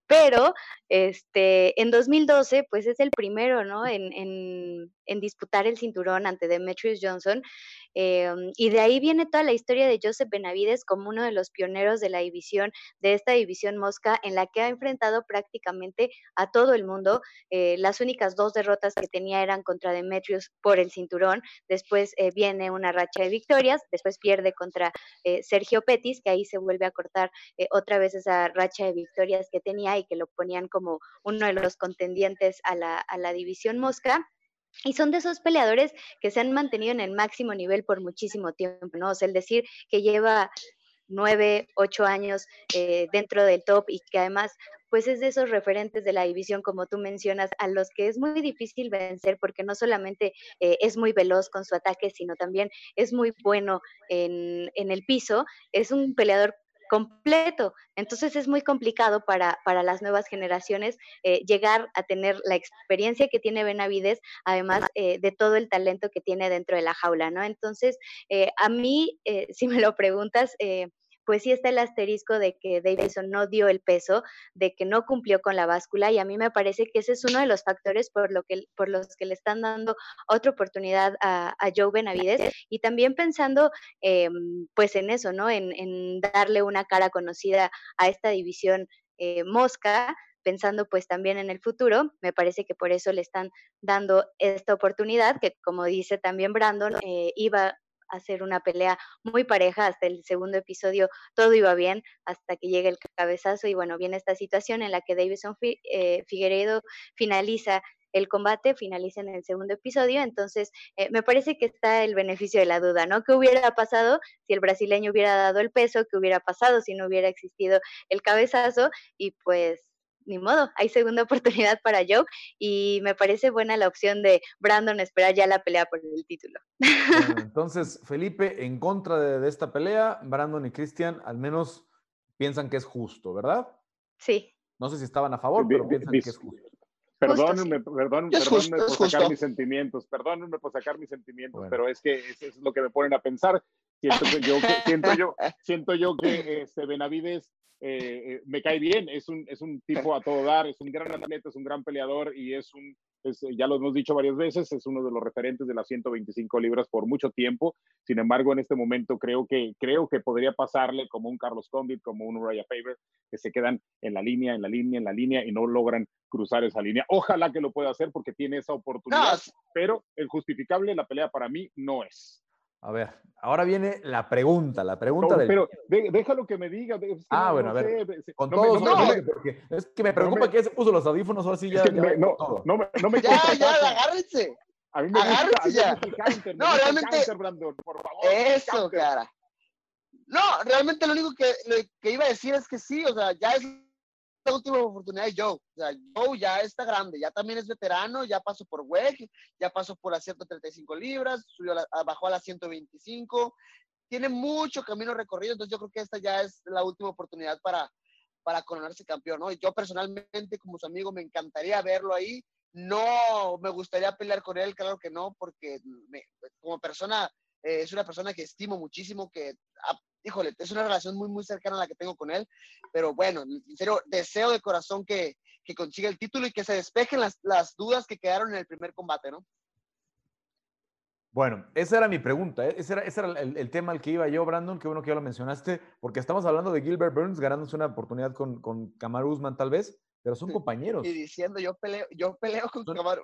pero este, en 2012, pues es el primero, ¿no? En, en, en disputar el cinturón ante Demetrius Johnson. Em, y de ahí viene toda la historia de Joseph Benavides como uno de los pioneros de la división, de esta división mosca, en la que ha enfrentado prácticamente a todo el mundo. Eh, las únicas dos derrotas que tenía eran contra Demetrius por el cinturón. Después eh, viene una racha de victorias, después pierde contra eh, Sergio Petis, que ahí se vuelve a cortar otra vez esa racha de victorias que tenía y que lo ponían como uno de los contendientes a la, a la división mosca. Y son de esos peleadores que se han mantenido en el máximo nivel por muchísimo tiempo, ¿no? O sea, el decir que lleva nueve, ocho años eh, dentro del top y que además pues es de esos referentes de la división, como tú mencionas, a los que es muy difícil vencer porque no solamente eh, es muy veloz con su ataque, sino también es muy bueno en, en el piso. Es un peleador completo. Entonces es muy complicado para, para las nuevas generaciones eh, llegar a tener la experiencia que tiene Benavides, además de todo el talento que tiene dentro de la jaula, ¿no? Entonces, a mí, si me lo preguntas, pues sí está el asterisco de que Davidson no dio el peso, de que no cumplió con la báscula y a mí me parece que ese es uno de los factores por, lo que, por los que le están dando otra oportunidad a, Joe Benavides y también pensando em, pues en eso, ¿no? En, darle una cara conocida a esta división eh, mosca pensando pues también en el futuro, me parece que por eso le están dando esta oportunidad, que como dice también Brandon, eh, iba hacer una pelea muy pareja hasta el segundo episodio, todo iba bien hasta que llega el cabezazo y bueno, viene esta situación en la que Davidson eh, Figueiredo finaliza el combate finaliza en el segundo episodio, entonces eh, me parece que está el beneficio de la duda, ¿no? ¿Qué hubiera pasado si el brasileño hubiera dado el peso? ¿Qué hubiera pasado si no hubiera existido el cabezazo? Y pues ni modo, hay segunda oportunidad para Joe y me parece buena la opción de Brandon esperar ya la pelea por el título. entonces, Felipe, en contra de, esta pelea, Brandon y Cristian al menos piensan que es justo, ¿verdad? Sí. No sé si estaban a favor, pero piensan que es justo. Perdónenme, perdónenme, por sacar mis sentimientos, perdónenme por sacar mis sentimientos, pero es que eso es lo que me ponen a pensar. Siento, yo, siento yo, siento yo que este Benavides eh, eh, me cae bien, es un, es un tipo a todo dar, es un gran atleta, es un gran peleador y es un, ya lo hemos dicho varias veces, es uno de los referentes de las 125 libras por mucho tiempo. Sin embargo, en este momento creo que, creo que podría pasarle como un Carlos Condit, como un Uriah Faber, que se quedan en la línea, en la línea, en la línea y no logran cruzar esa línea. Ojalá que lo pueda hacer porque tiene esa oportunidad, pero el justificable, la pelea para mí no es. A ver, ahora viene la pregunta, la pregunta del... Pero déjalo que me diga. ah, bueno, a ver. con todos, porque es que me preocupa que se puso los audífonos o así ya. no, no, me, no me Ya, ya, agárrense. A mí me agárrense ya. no, realmente. por favor, eso, cara. No, realmente lo único que, que iba a decir es que sí, o sea, ya es la última oportunidad de Joe. O sea, Joe ya está grande, ya también es veterano, ya pasó por WEG, ya pasó por las 135 libras, subió bajó a las 125. Tiene mucho camino recorrido, entonces yo creo que esta ya es la última oportunidad para, para coronarse campeón, ¿no? Y yo personalmente, como su amigo, me encantaría verlo ahí. No me gustaría pelear con él, claro que no, porque como persona, eh, es una persona que estimo muchísimo, que híjole, es una relación muy, muy cercana a la que tengo con él, pero bueno, en serio, deseo de corazón que, que consiga el título y que se despejen las, las dudas que quedaron en el primer combate, ¿no? Bueno, esa era mi pregunta, ¿eh? ese era, ese era el, el, tema al que iba yo, Brandon, qué bueno que ya lo mencionaste, porque estamos hablando de Gilbert Burns ganándose una oportunidad con, con Kamaru Usman tal vez, pero son compañeros. Y diciendo, yo peleo, yo peleo con Kamaru,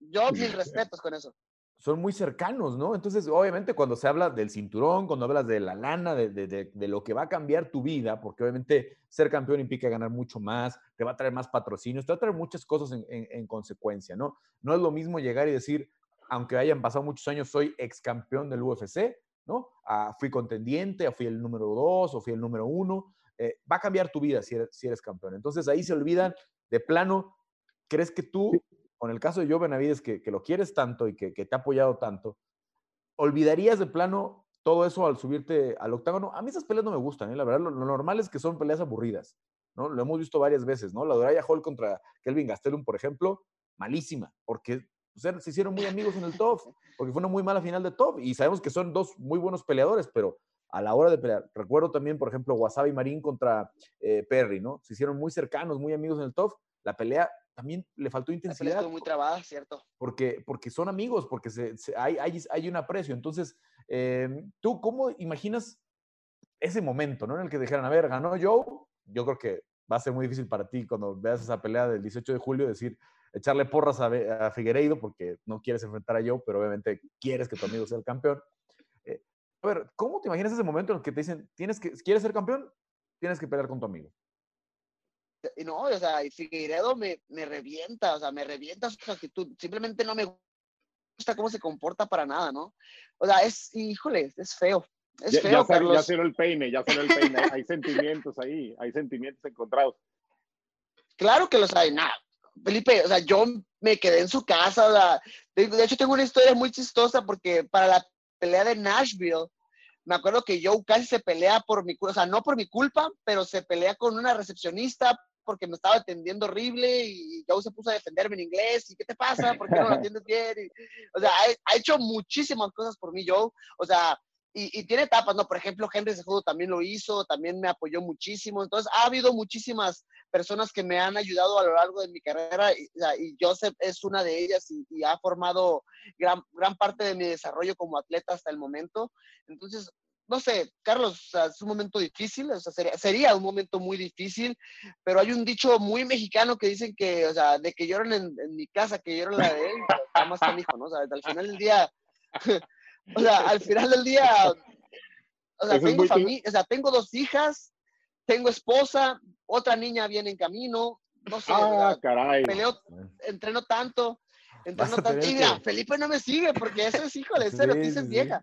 yo mil respetos con eso son muy cercanos, ¿no? Entonces, obviamente, cuando se habla del cinturón, cuando hablas de la lana, de, de, de, lo que va a cambiar tu vida, porque obviamente ser campeón implica ganar mucho más, te va a traer más patrocinios, te va a traer muchas cosas en, en, consecuencia, ¿no? No es lo mismo llegar y decir, aunque hayan pasado muchos años, soy ex campeón del UFC, ¿no? Ah, fui contendiente, fui el número dos, o fui el número uno. Eh, va a cambiar tu vida si eres, si eres campeón. Entonces, ahí se olvidan de plano, ¿crees que tú con el caso de Joe Benavides, que, lo quieres tanto y que, te ha apoyado tanto, ¿olvidarías de plano todo eso al subirte al octágono? A mí esas peleas no me gustan, ¿eh? la verdad, lo, normal es que son peleas aburridas, ¿no? Lo hemos visto varias veces, ¿no? La de Raya Hall contra Kelvin Gastelum, por ejemplo, malísima, porque se hicieron muy amigos en el top, porque fue una muy mala final de top, y sabemos que son dos muy buenos peleadores, pero a la hora de pelear, recuerdo también, por ejemplo, Wasabi Marín contra eh, Perry, ¿no? Se hicieron muy cercanos, muy amigos en el top, la pelea también le faltó intensidad. Estuvo muy trabada, cierto. Porque, porque son amigos, porque se, hay, hay, hay, un aprecio. Entonces, em, ¿tú cómo imaginas ese momento, ¿no? En el que dijeran, a ver, ganó Joe, yo creo que va a ser muy difícil para ti cuando veas esa pelea del 18 de julio decir, echarle porras a, a Figueiredo porque no quieres enfrentar a Joe, pero obviamente quieres que tu amigo sea el campeón. Eh, a ver, ¿cómo te imaginas ese momento en el que te dicen, ¿tienes que, ¿quieres ser campeón? Tienes que pelear con tu amigo. No, o sea, Figueiredo me, me revienta, o sea, me revienta su actitud. Simplemente no me gusta cómo se comporta para nada, ¿no? O sea, es, híjole, es feo. Es ya, feo, ya, ya el peine, ya salió el peine. hay sentimientos ahí, hay sentimientos encontrados. Claro que los hay, nada. Felipe, o sea, yo me quedé en su casa, o sea, de, hecho tengo una historia muy chistosa porque para la pelea de Nashville, me acuerdo que Joe casi se pelea por mi culpa, o sea, no por mi culpa, pero se pelea con una recepcionista porque me estaba atendiendo horrible y Joe se puso a defenderme en inglés y ¿qué te pasa? ¿Por qué no lo atiendes bien? o sea, ha, ha, hecho muchísimas cosas por mí Joe, o sea, y, tiene etapas, ¿no? Por ejemplo, Henry Cejudo también lo hizo, también me apoyó muchísimo. Entonces, ha habido muchísimas personas que me han ayudado a lo largo de mi carrera y, y Joseph es una de ellas y, ha formado gran, gran parte de mi desarrollo como atleta hasta el momento. Entonces, no sé, Carlos, es un momento difícil, o sea, sería, sería, un momento muy difícil, pero hay un dicho muy mexicano que dicen que, o sea, de que lloran en, en mi casa, que lloran la de él, está más hijo, ¿no? O sea, al final del día, o sea, al final del día, o sea, tengo familia, o sea, tengo dos hijas, tengo esposa, otra niña viene en camino, no sé, ah, caray. peleo, entreno tanto, entreno tanto. Y mira, Felipe no me sigue porque ese es, híjole, ese noticia es vieja.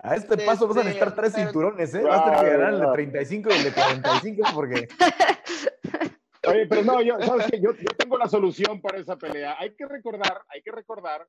A este paso vas a necesitar este, tres cinturones, ¿eh? Vas a tener que ganar el de 35 y el de 45 porque... Oye, pero no, yo, ¿sabes qué? Yo, yo tengo la solución para esa pelea. Hay que recordar, hay que recordar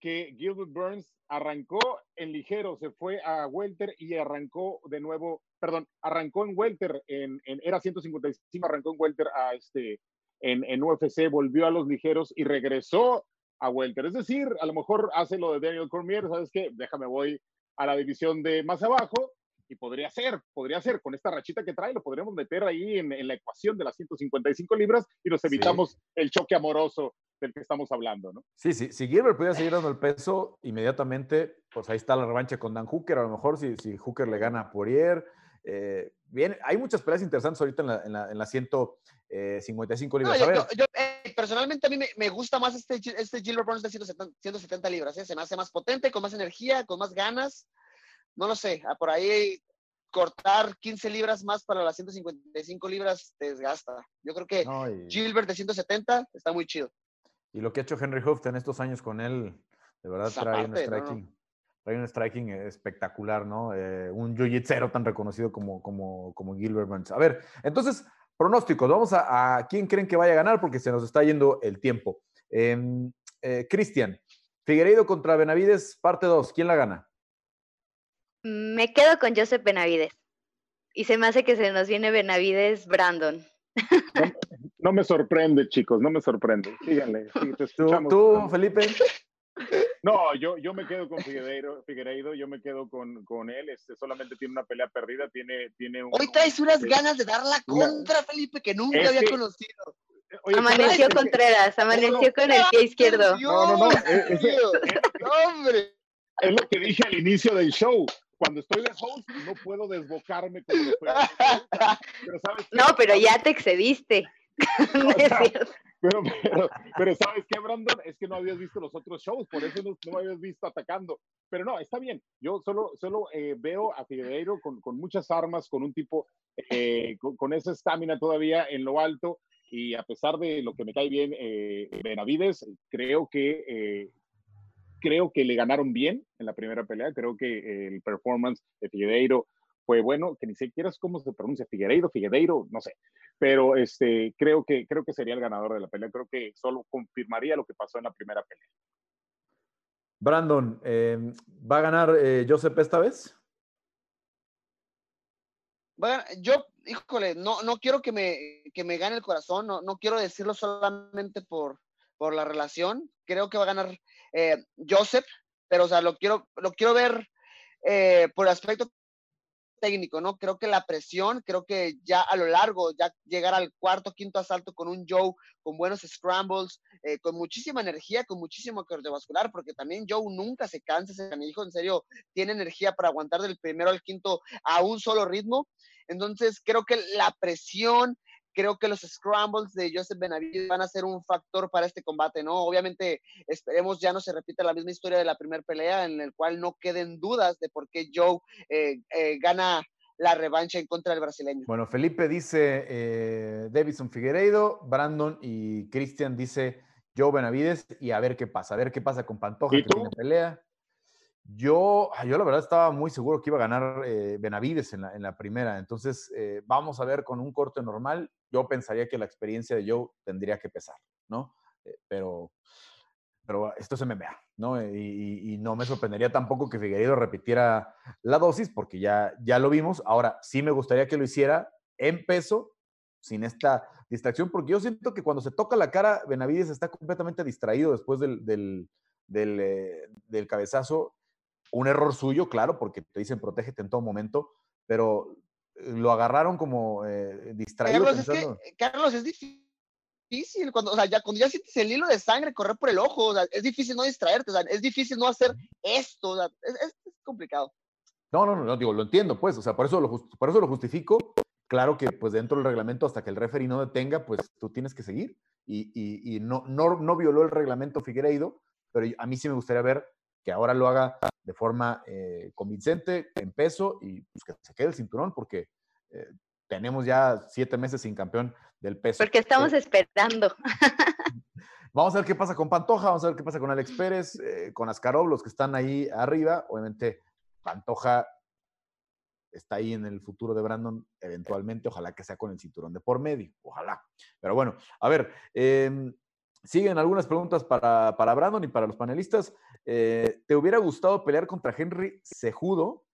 que Gilbert Burns arrancó en ligero, se fue a welter y arrancó de nuevo, perdón, arrancó en welter, en, era 155, arrancó en welter a este, en, en, UFC, volvió a los ligeros y regresó a welter. Es decir, a lo mejor hace lo de Daniel Cormier, ¿sabes qué? Déjame, voy a la división de más abajo y podría ser, podría ser, con esta rachita que trae, lo podríamos meter ahí en, en la ecuación de las 155 libras y nos evitamos el choque amoroso del que estamos hablando, ¿no? Sí, sí, si Gilbert pudiera seguir dando el peso, inmediatamente, pues ahí está la revancha con Dan Hooker, a lo mejor si, si Hooker le gana a Poirier. Eh, bien, hay muchas peleas interesantes ahorita en la, en la, en la 155 libras. No, yo, yo, eh, personalmente a mí me, me, gusta más este, este Gilbert Burns de 170, 170 libras, ¿eh? se me hace más potente, con más energía, con más ganas. No lo sé, por ahí cortar 15 libras más para las 155 libras te desgasta. Yo creo que no, y... Gilbert de 170 está muy chido. Y lo que ha hecho Henry Hooft en estos años con él, de verdad trae un striking. Trae un striking espectacular, ¿no? Eh, un jiu tan reconocido como, como, como Gilbert Burns. A ver, entonces, pronósticos. Vamos a, a, quién creen que vaya a ganar porque se nos está yendo el tiempo. Eh, eh, Cristian, Figueiredo contra Benavides, parte 2. ¿Quién la gana? Me quedo con Joseph Benavides. Y se me hace que se nos viene Benavides Brandon. No, no me sorprende, chicos, no me sorprende. Síganle. ¿Tú, ¿Tú, Felipe? No, yo, yo me quedo con Figueiredo, Figueiredo yo me quedo con, con él. Este, solamente tiene una pelea perdida, tiene, tiene un, Hoy traes unas este, ganas de dar la contra, Felipe, que nunca había conocido. Oye, amaneció pero, Contreras, amaneció no, con el pie izquierdo. No, no, no. Es, es, ¡Hombre! Es lo que dije al inicio del show cuando estoy de host no puedo desbocarme como lo pero ¿sabes? No, pero ya te excediste. no, es cierto. Pero, pero, ¿sabes qué, Brandon? Es que no habías visto los otros shows, por eso no, no habías visto atacando. Pero no, está bien. Yo solo, solo eh, veo a Figueiredo con, con, muchas armas, con un tipo, eh, con, con, esa estamina todavía en lo alto. Y a pesar de lo que me cae bien eh, Benavides, creo que eh, creo que le ganaron bien en la primera pelea. Creo que el performance de Figueiredo fue bueno, que ni siquiera es cómo se pronuncia Figueiredo, Figueiredo, no sé. Pero este, creo, que, creo que sería el ganador de la pelea. Creo que solo confirmaría lo que pasó en la primera pelea. Brandon, eh, ¿va a ganar eh, Joseph esta vez? Bueno, yo, híjole, no, no quiero que me, que me gane el corazón, no, no quiero decirlo solamente por, por la relación. Creo que va a ganar eh, Joseph, pero o sea, lo quiero, lo quiero ver eh, por el aspecto técnico, ¿no? Creo que la presión, creo que ya a lo largo, ya llegar al cuarto, quinto asalto con un Joe con buenos scrambles, eh, con muchísima energía, con muchísimo cardiovascular, porque también Joe nunca se cansa, ese hijo en serio tiene energía para aguantar del primero al quinto a un solo ritmo. Entonces, creo que la presión, creo que los scrambles de Joseph Benavides van a ser un factor para este combate, ¿no? Obviamente, esperemos ya no se repita la misma historia de la primera pelea, en el cual no queden dudas de por qué Joe eh, eh, gana la revancha en contra del brasileño. Bueno, Felipe dice eh, Davison Figueiredo, Brandon y Cristian dice Joe Benavides y a ver qué pasa, a ver qué pasa con Pantoja que tiene pelea. Yo, yo la verdad estaba muy seguro que iba a ganar eh, Benavides en la, en la, primera, entonces eh, vamos a ver con un corte normal, yo pensaría que la experiencia de Joe tendría que pesar, ¿no? Eh, pero, pero esto me vea, ¿no? Y, y, no me sorprendería tampoco que Figueiredo repitiera la dosis, porque ya, ya lo vimos. Ahora, sí me gustaría que lo hiciera en peso, sin esta distracción, porque yo siento que cuando se toca la cara, Benavides está completamente distraído después del, del, del, del cabezazo un error suyo, claro, porque te dicen protégete en todo momento, pero eh, lo agarraron como eh, distraído. Carlos, es que, Carlos, es difícil, cuando, o sea, ya, cuando ya sientes el hilo de sangre correr por el ojo, o sea, es difícil no distraerte, o sea, es difícil no hacer esto, o sea, es, es, complicado. No, no, no, digo, lo entiendo, pues, o sea, por eso lo, por eso lo justifico. Claro que, pues, dentro del reglamento, hasta que el referee no detenga, pues, tú tienes que seguir. Y, y, y no, no, no violó el reglamento Figueiredo, pero a mí sí me gustaría ver que ahora lo haga de forma eh, convincente, en peso, y pues, que se quede el cinturón, porque eh, tenemos ya siete meses sin campeón del peso. Porque estamos esperando. Vamos a ver qué pasa con Pantoja, vamos a ver qué pasa con Alex Pérez, eh, con Askarov, los que están ahí arriba. Obviamente, Pantoja está ahí en el futuro de Brandon, eventualmente, ojalá que sea con el cinturón de por medio, ojalá. Pero bueno, a ver, eh, Siguen algunas preguntas para, para, Brandon y para los panelistas. Eh, ¿Te hubiera gustado pelear contra Henry Sejudo?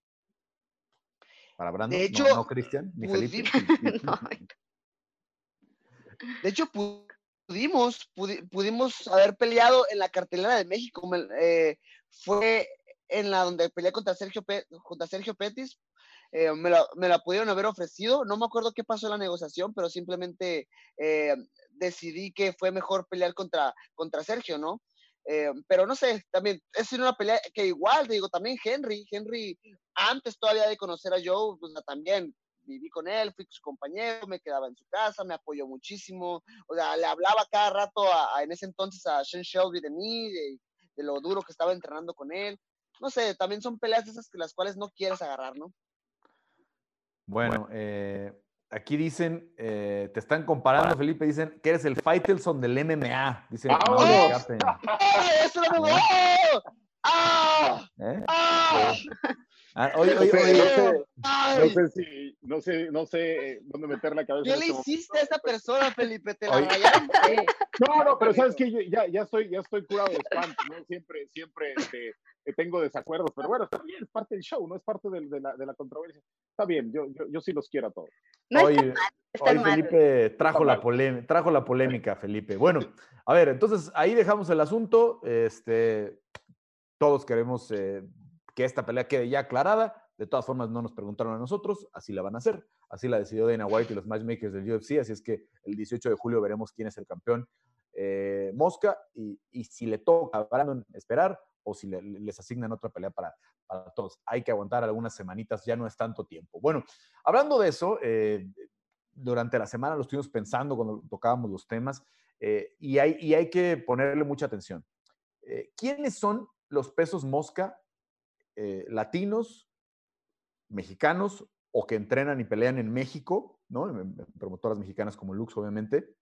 Para Brandon, de hecho, no, no Cristian, ni Felipe. no. De hecho, pudimos, pudimos haber peleado en la cartelera de México. Eh, fue en la donde peleé contra Sergio, contra Sergio Petis. Eh, me, la, me, la, pudieron haber ofrecido. No me acuerdo qué pasó en la negociación, pero simplemente eh, decidí que fue mejor pelear contra, contra Sergio, ¿no? Eh, pero no sé, también es una pelea que igual, digo, también Henry, Henry, antes todavía de conocer a Joe, pues también viví con él, fui su compañero, me quedaba en su casa, me apoyó muchísimo, o sea, le hablaba cada rato a, a, en ese entonces a Sean Shelby de mí, de, de, lo duro que estaba entrenando con él. No sé, también son peleas esas que las cuales no quieres agarrar, ¿no? Bueno, eh, aquí dicen, eh, te están comparando, Felipe, dicen que eres el Faitelson del MMA. Dicen, ¡Ah! ¡Eso no me ¡Ah! ¿Eh? ¡Ah! Ah, oye, oye, oye, no, sé, no, sé, si, no sé, no sé dónde meter la cabeza. ¿Qué le este hiciste a esa persona, Felipe? Te la rayaste. No, no, pero sabes que yo ya, ya estoy, ya estoy curado de espanto, ¿no? Siempre, siempre este, tengo desacuerdos, pero bueno, está bien, es parte del show, no es parte de, de, la, de la, controversia. Está bien, yo, yo, yo, sí los quiero a todos. No hoy, está mal, está hoy mal. Felipe trajo la, polémica, trajo la polémica, Felipe. Bueno, a ver, entonces ahí dejamos el asunto. Este, todos queremos eh, que esta pelea quede ya aclarada. De todas formas, no nos preguntaron a nosotros, así la van a hacer. Así la decidió Dana White y los matchmakers del UFC. Así es que el 18 de julio veremos quién es el campeón eh, Mosca y, y, si le toca a esperar o si le, les asignan otra pelea para, para, todos. Hay que aguantar algunas semanitas, ya no es tanto tiempo. Bueno, hablando de eso, eh, durante la semana lo estuvimos pensando cuando tocábamos los temas eh, y, hay, y hay que ponerle mucha atención. ¿Quiénes son los pesos Mosca latinos, mexicanos o que entrenan y pelean en México, ¿no? promotoras mexicanas como Lux, obviamente,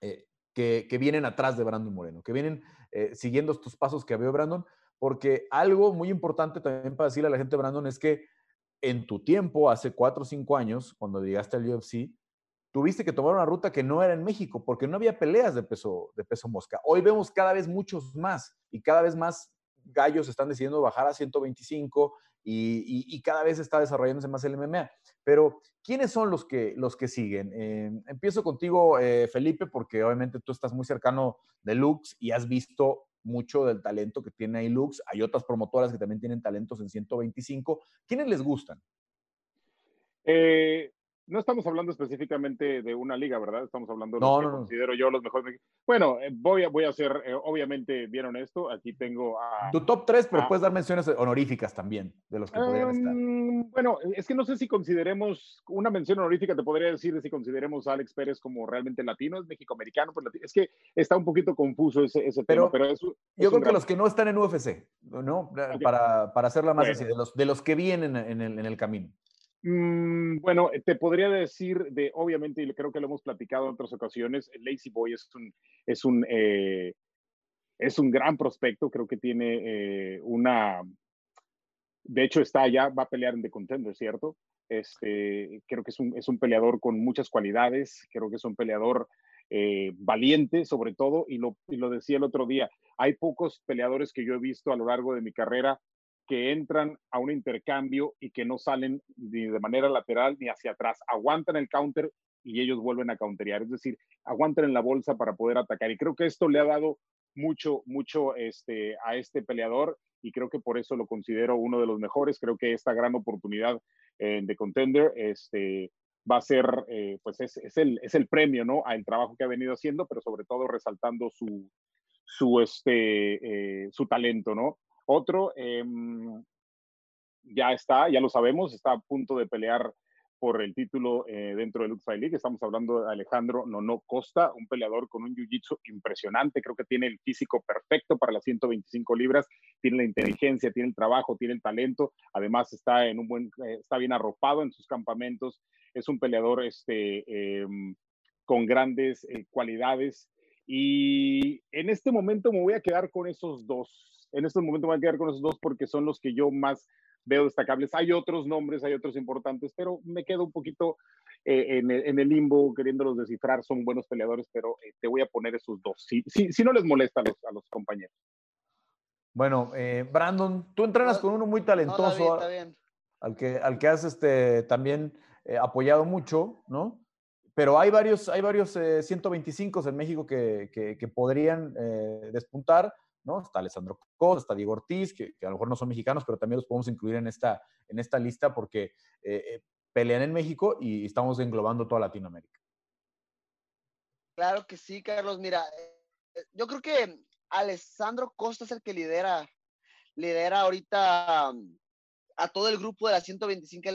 eh, que, que, vienen atrás de Brandon Moreno, que vienen eh, siguiendo estos pasos que veo Brandon, porque algo muy importante también para decirle a la gente, Brandon, es que en tu tiempo, hace cuatro o cinco años, cuando llegaste al UFC, tuviste que tomar una ruta que no era en México, porque no había peleas de peso, de peso mosca. Hoy vemos cada vez muchos más y cada vez más gallos están decidiendo bajar a 125 y, cada vez está desarrollándose más el MMA. Pero, ¿quiénes son los que, los que siguen? Eh, empiezo contigo, eh, Felipe, porque obviamente tú estás muy cercano de Lux y has visto mucho del talento que tiene ahí Lux. Hay otras promotoras que también tienen talentos en 125. ¿Quiénes les gustan? Eh, no estamos hablando específicamente de una liga, ¿verdad? Estamos hablando de lo que considero yo los mejores. Bueno, eh, voy a, voy a ser eh, obviamente ¿vieron esto? Aquí tengo a... Tu top 3, pero puedes dar menciones honoríficas también de los que podrían estar. Em, bueno, es que no sé si consideremos, una mención honorífica te podría decir si consideremos a Alex Pérez como realmente latino, es mexicoamericano, pues es que está un poquito confuso ese, ese pero, tema, pero eso, yo creo que los que no están en UFC, ¿no? Para, para hacerla más así, de los, de los que vienen en el, en el camino. Mm, bueno, te podría decir de, obviamente, y creo que lo hemos platicado en otras ocasiones, Lazy Boy es un, es un, eh, es un gran prospecto, creo que tiene eh, una, de hecho está allá, va a pelear en The Contender, ¿cierto? Este, creo que es un, es un peleador con muchas cualidades, creo que es un peleador eh, valiente sobre todo, y lo, y lo decía el otro día, hay pocos peleadores que yo he visto a lo largo de mi carrera que entran a un intercambio y que no salen ni de manera lateral ni hacia atrás. Aguantan el counter y ellos vuelven a counterear. Es decir, aguantan en la bolsa para poder atacar. Y creo que esto le ha dado mucho, mucho este, a este peleador y creo que por eso lo considero uno de los mejores. Creo que esta gran oportunidad eh, de contender este, va a ser, eh, pues es, es, el, es el premio, ¿no? Al trabajo que ha venido haciendo, pero sobre todo resaltando su, su, este, eh, su talento, ¿no? Otro, em, ya está, ya lo sabemos, está a punto de pelear por el título eh, dentro del Lux League. Estamos hablando de Alejandro Nono Costa, un peleador con un jiu-jitsu impresionante. Creo que tiene el físico perfecto para las 125 libras, tiene la inteligencia, tiene el trabajo, tiene el talento. Además, está, en un buen, eh, está bien arropado en sus campamentos. Es un peleador este, em, con grandes eh, cualidades. Y en este momento me voy a quedar con esos dos en estos momentos voy a quedar con esos dos porque son los que yo más veo destacables. Hay otros nombres, hay otros importantes, pero me quedo un poquito eh, en, el, limbo queriéndolos descifrar. Son buenos peleadores, pero eh, te voy a poner esos dos. Si, si, no les molesta a los, a los compañeros. Bueno, eh, Brandon, tú entrenas con uno muy talentoso, al que, al que has este, también apoyado mucho, ¿no? Pero hay varios, hay varios 125 en México que, que, que podrían despuntar ¿no? Está Alessandro Costa, está Diego Ortiz, que, a lo mejor no son mexicanos, pero también los podemos incluir en esta, en esta lista porque eh, eh, pelean en México y estamos englobando toda Latinoamérica. Claro que sí, Carlos. Mira, eh, yo creo que Alessandro Costa es el que lidera, lidera ahorita um, a todo el grupo de las 125,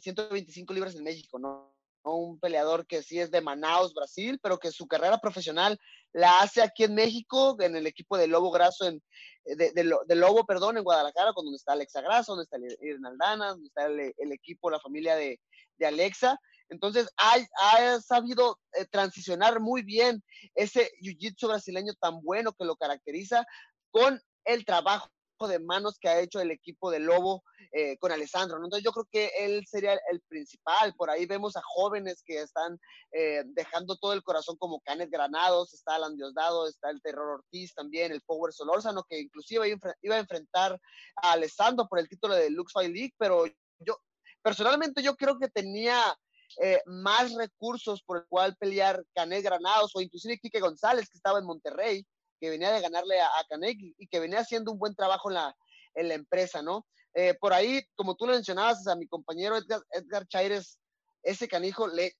125 libras en México, ¿no? un peleador que sí es de Manaus, Brasil, pero que su carrera profesional la hace aquí en México, en el equipo de Lobo Graso, en, eh, de, Lobo, perdón, en Guadalajara, donde está Alexa Graso, donde está Irene Aldana, donde está el, equipo, la familia de, Alexa. Entonces, ha, ha sabido eh, transicionar muy bien ese jiu-jitsu brasileño tan bueno que lo caracteriza con el trabajo de manos que ha hecho el equipo de Lobo eh, con Alessandro. ¿no? Entonces yo creo que él sería el principal. Por ahí vemos a jóvenes que están eh, dejando todo el corazón como Canet Granados, está Alan Diosdado, está el Terror Ortiz también, el Power Solórzano, que inclusive iba a enfrentar a Alessandro por el título de Lux Fight League, pero yo personalmente yo creo que tenía eh, más recursos por el cual pelear Canet Granados o inclusive Quique González que estaba en Monterrey que venía de ganarle a, a y que venía haciendo un buen trabajo en la, en la empresa, ¿no? Eh, por ahí, como tú lo mencionabas, a mi compañero Edgar, Edgar Chaires, ese canijo le,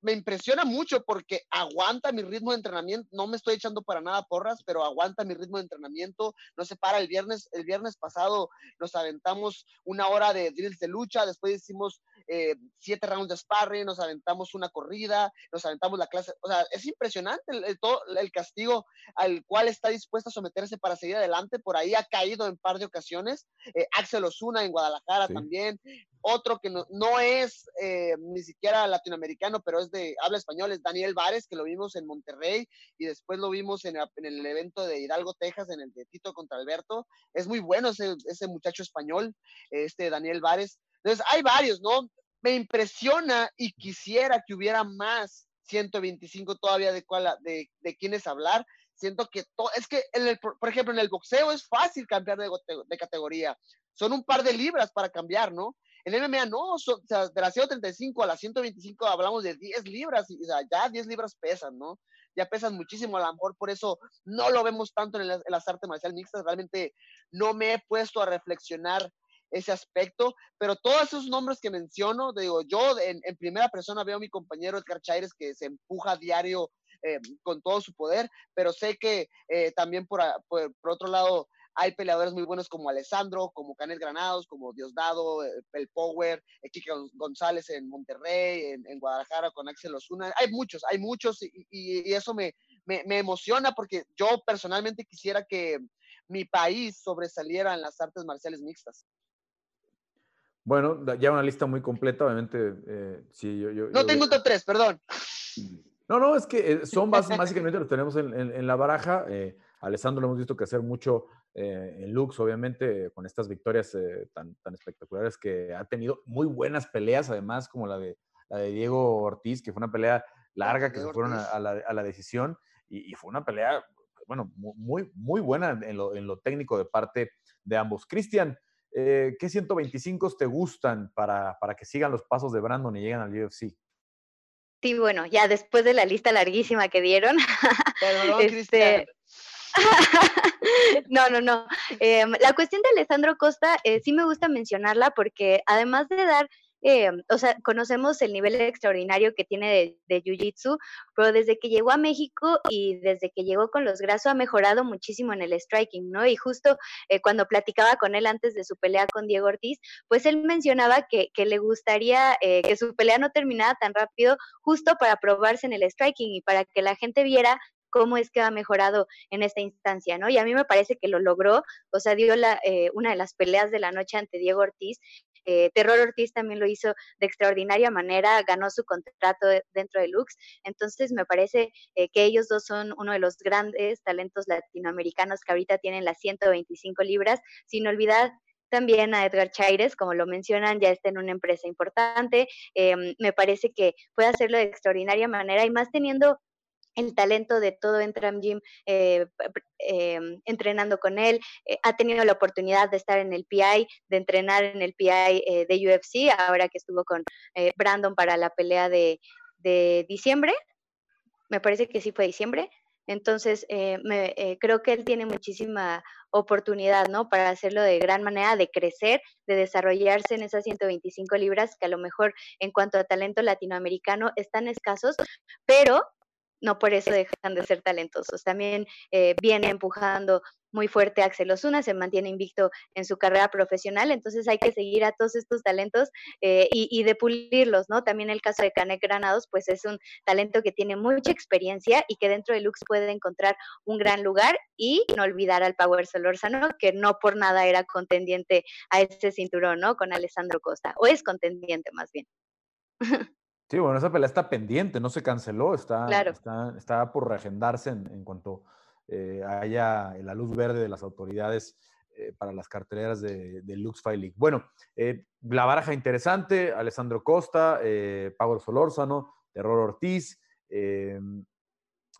me impresiona mucho porque aguanta mi ritmo de entrenamiento, no me estoy echando para nada porras, pero aguanta mi ritmo de entrenamiento, no se para el viernes, el viernes pasado nos aventamos una hora de drills de lucha, después hicimos eh, siete rounds de sparring, nos aventamos una corrida, nos aventamos la clase, o sea, es impresionante el, todo, el castigo al cual está dispuesto a someterse para seguir adelante, por ahí ha caído en par de ocasiones, eh, Axel Osuna en Guadalajara también, otro que no, no es eh, ni siquiera latinoamericano, pero es de habla español, es Daniel Vares, que lo vimos en Monterrey y después lo vimos en, el evento de Hidalgo, Texas, en el de Tito contra Alberto. Es muy bueno ese, ese muchacho español, este Daniel Vares. Entonces, hay varios, ¿no? Me impresiona y quisiera que hubiera más 125 todavía de, cuál, de, de quienes hablar. Siento que es que, en el, por ejemplo, en el boxeo es fácil cambiar de categoría. Son un par de libras para cambiar, ¿no? En MMA no, o sea, de la 135 a la 125 hablamos de 10 libras, y, ya 10 libras pesan, ¿no? Ya pesan muchísimo, a lo mejor por eso no lo vemos tanto en, las artes marciales mixtas, realmente no me he puesto a reflexionar ese aspecto, pero todos esos nombres que menciono, digo, yo en, primera persona veo a mi compañero Edgar Chaires que se empuja a diario eh, con todo su poder, pero sé que eh, también por, otro lado hay peleadores muy buenos como Alessandro, como Canet Granados, como Diosdado, eh, el Power, Kike González en Monterrey, en, Guadalajara con Axel Osuna. Hay muchos, hay muchos y, eso me, me, me, emociona porque yo personalmente quisiera que mi país sobresaliera en las artes marciales mixtas. Bueno, ya una lista muy completa, obviamente. Eh, sí, yo, yo, no tengo top 3, perdón. No, no, es que eh, son básicamente los tenemos en, la baraja. Eh, Alessandro lo hemos visto que hacer mucho eh, en Lux, obviamente, con estas victorias tan, tan espectaculares que ha tenido muy buenas peleas, además, como la de, la de Diego Ortiz, que fue una pelea larga que se fueron a, la, decisión y, fue una pelea, bueno, muy, muy buena en lo, en lo técnico de parte de ambos. Cristian, eh, ¿qué 125 te gustan para, para, que sigan los pasos de Brandon y lleguen al UFC? Sí, bueno, ya después de la lista larguísima que dieron. este... no, no, no. Em, la cuestión de Alessandro Costa eh, sí me gusta mencionarla porque además de dar eh, o sea, conocemos el nivel extraordinario que tiene de, Jiu-Jitsu, pero desde que llegó a México y desde que llegó con los Graso ha mejorado muchísimo en el striking, ¿no? Y justo eh, cuando platicaba con él antes de su pelea con Diego Ortiz, pues él mencionaba que, le gustaría eh, que su pelea no terminara tan rápido justo para probarse en el striking y para que la gente viera cómo es que ha mejorado en esta instancia, ¿no? Y a mí me parece que lo logró, o sea, dio la, una de las peleas de la noche ante Diego Ortiz eh, Terror Ortiz también lo hizo de extraordinaria manera, ganó su contrato dentro de Lux. Entonces, me parece eh, que ellos dos son uno de los grandes talentos latinoamericanos que ahorita tienen las 125 libras, sin olvidar también a Edgar Chaires, como lo mencionan, ya está en una empresa importante. Em, me parece que puede hacerlo de extraordinaria manera y más teniendo el talento de todo Entram Gym eh, em, entrenando con él. Eh, ha tenido la oportunidad de estar en el PI, de entrenar en el PI eh, de UFC, ahora que estuvo con Brandon para la pelea de, diciembre. Me parece que sí fue diciembre. Entonces, creo que él tiene muchísima oportunidad, ¿no? Para hacerlo de gran manera, de crecer, de desarrollarse en esas 125 libras que a lo mejor en cuanto a talento latinoamericano están escasos, pero no por eso dejan de ser talentosos. También eh, viene empujando muy fuerte Axel Osuna, se mantiene invicto en su carrera profesional, entonces hay que seguir a todos estos talentos eh, y, de pulirlos, ¿no? También el caso de Canek Granados, pues es un talento que tiene mucha experiencia y que dentro de Lux puede encontrar un gran lugar y no olvidar al Power Solórzano, que no por nada era contendiente a ese cinturón, ¿no? Con Alessandro Costa, o es contendiente más bien. Sí, bueno, esa pelea está pendiente, no se canceló, está, está, por reagendarse en, cuanto eh, haya la luz verde de las autoridades eh, para las carteleras de, Lux Fight League. Bueno, eh, la baraja interesante, Alessandro Costa, Power Solórzano, Terror Ortiz.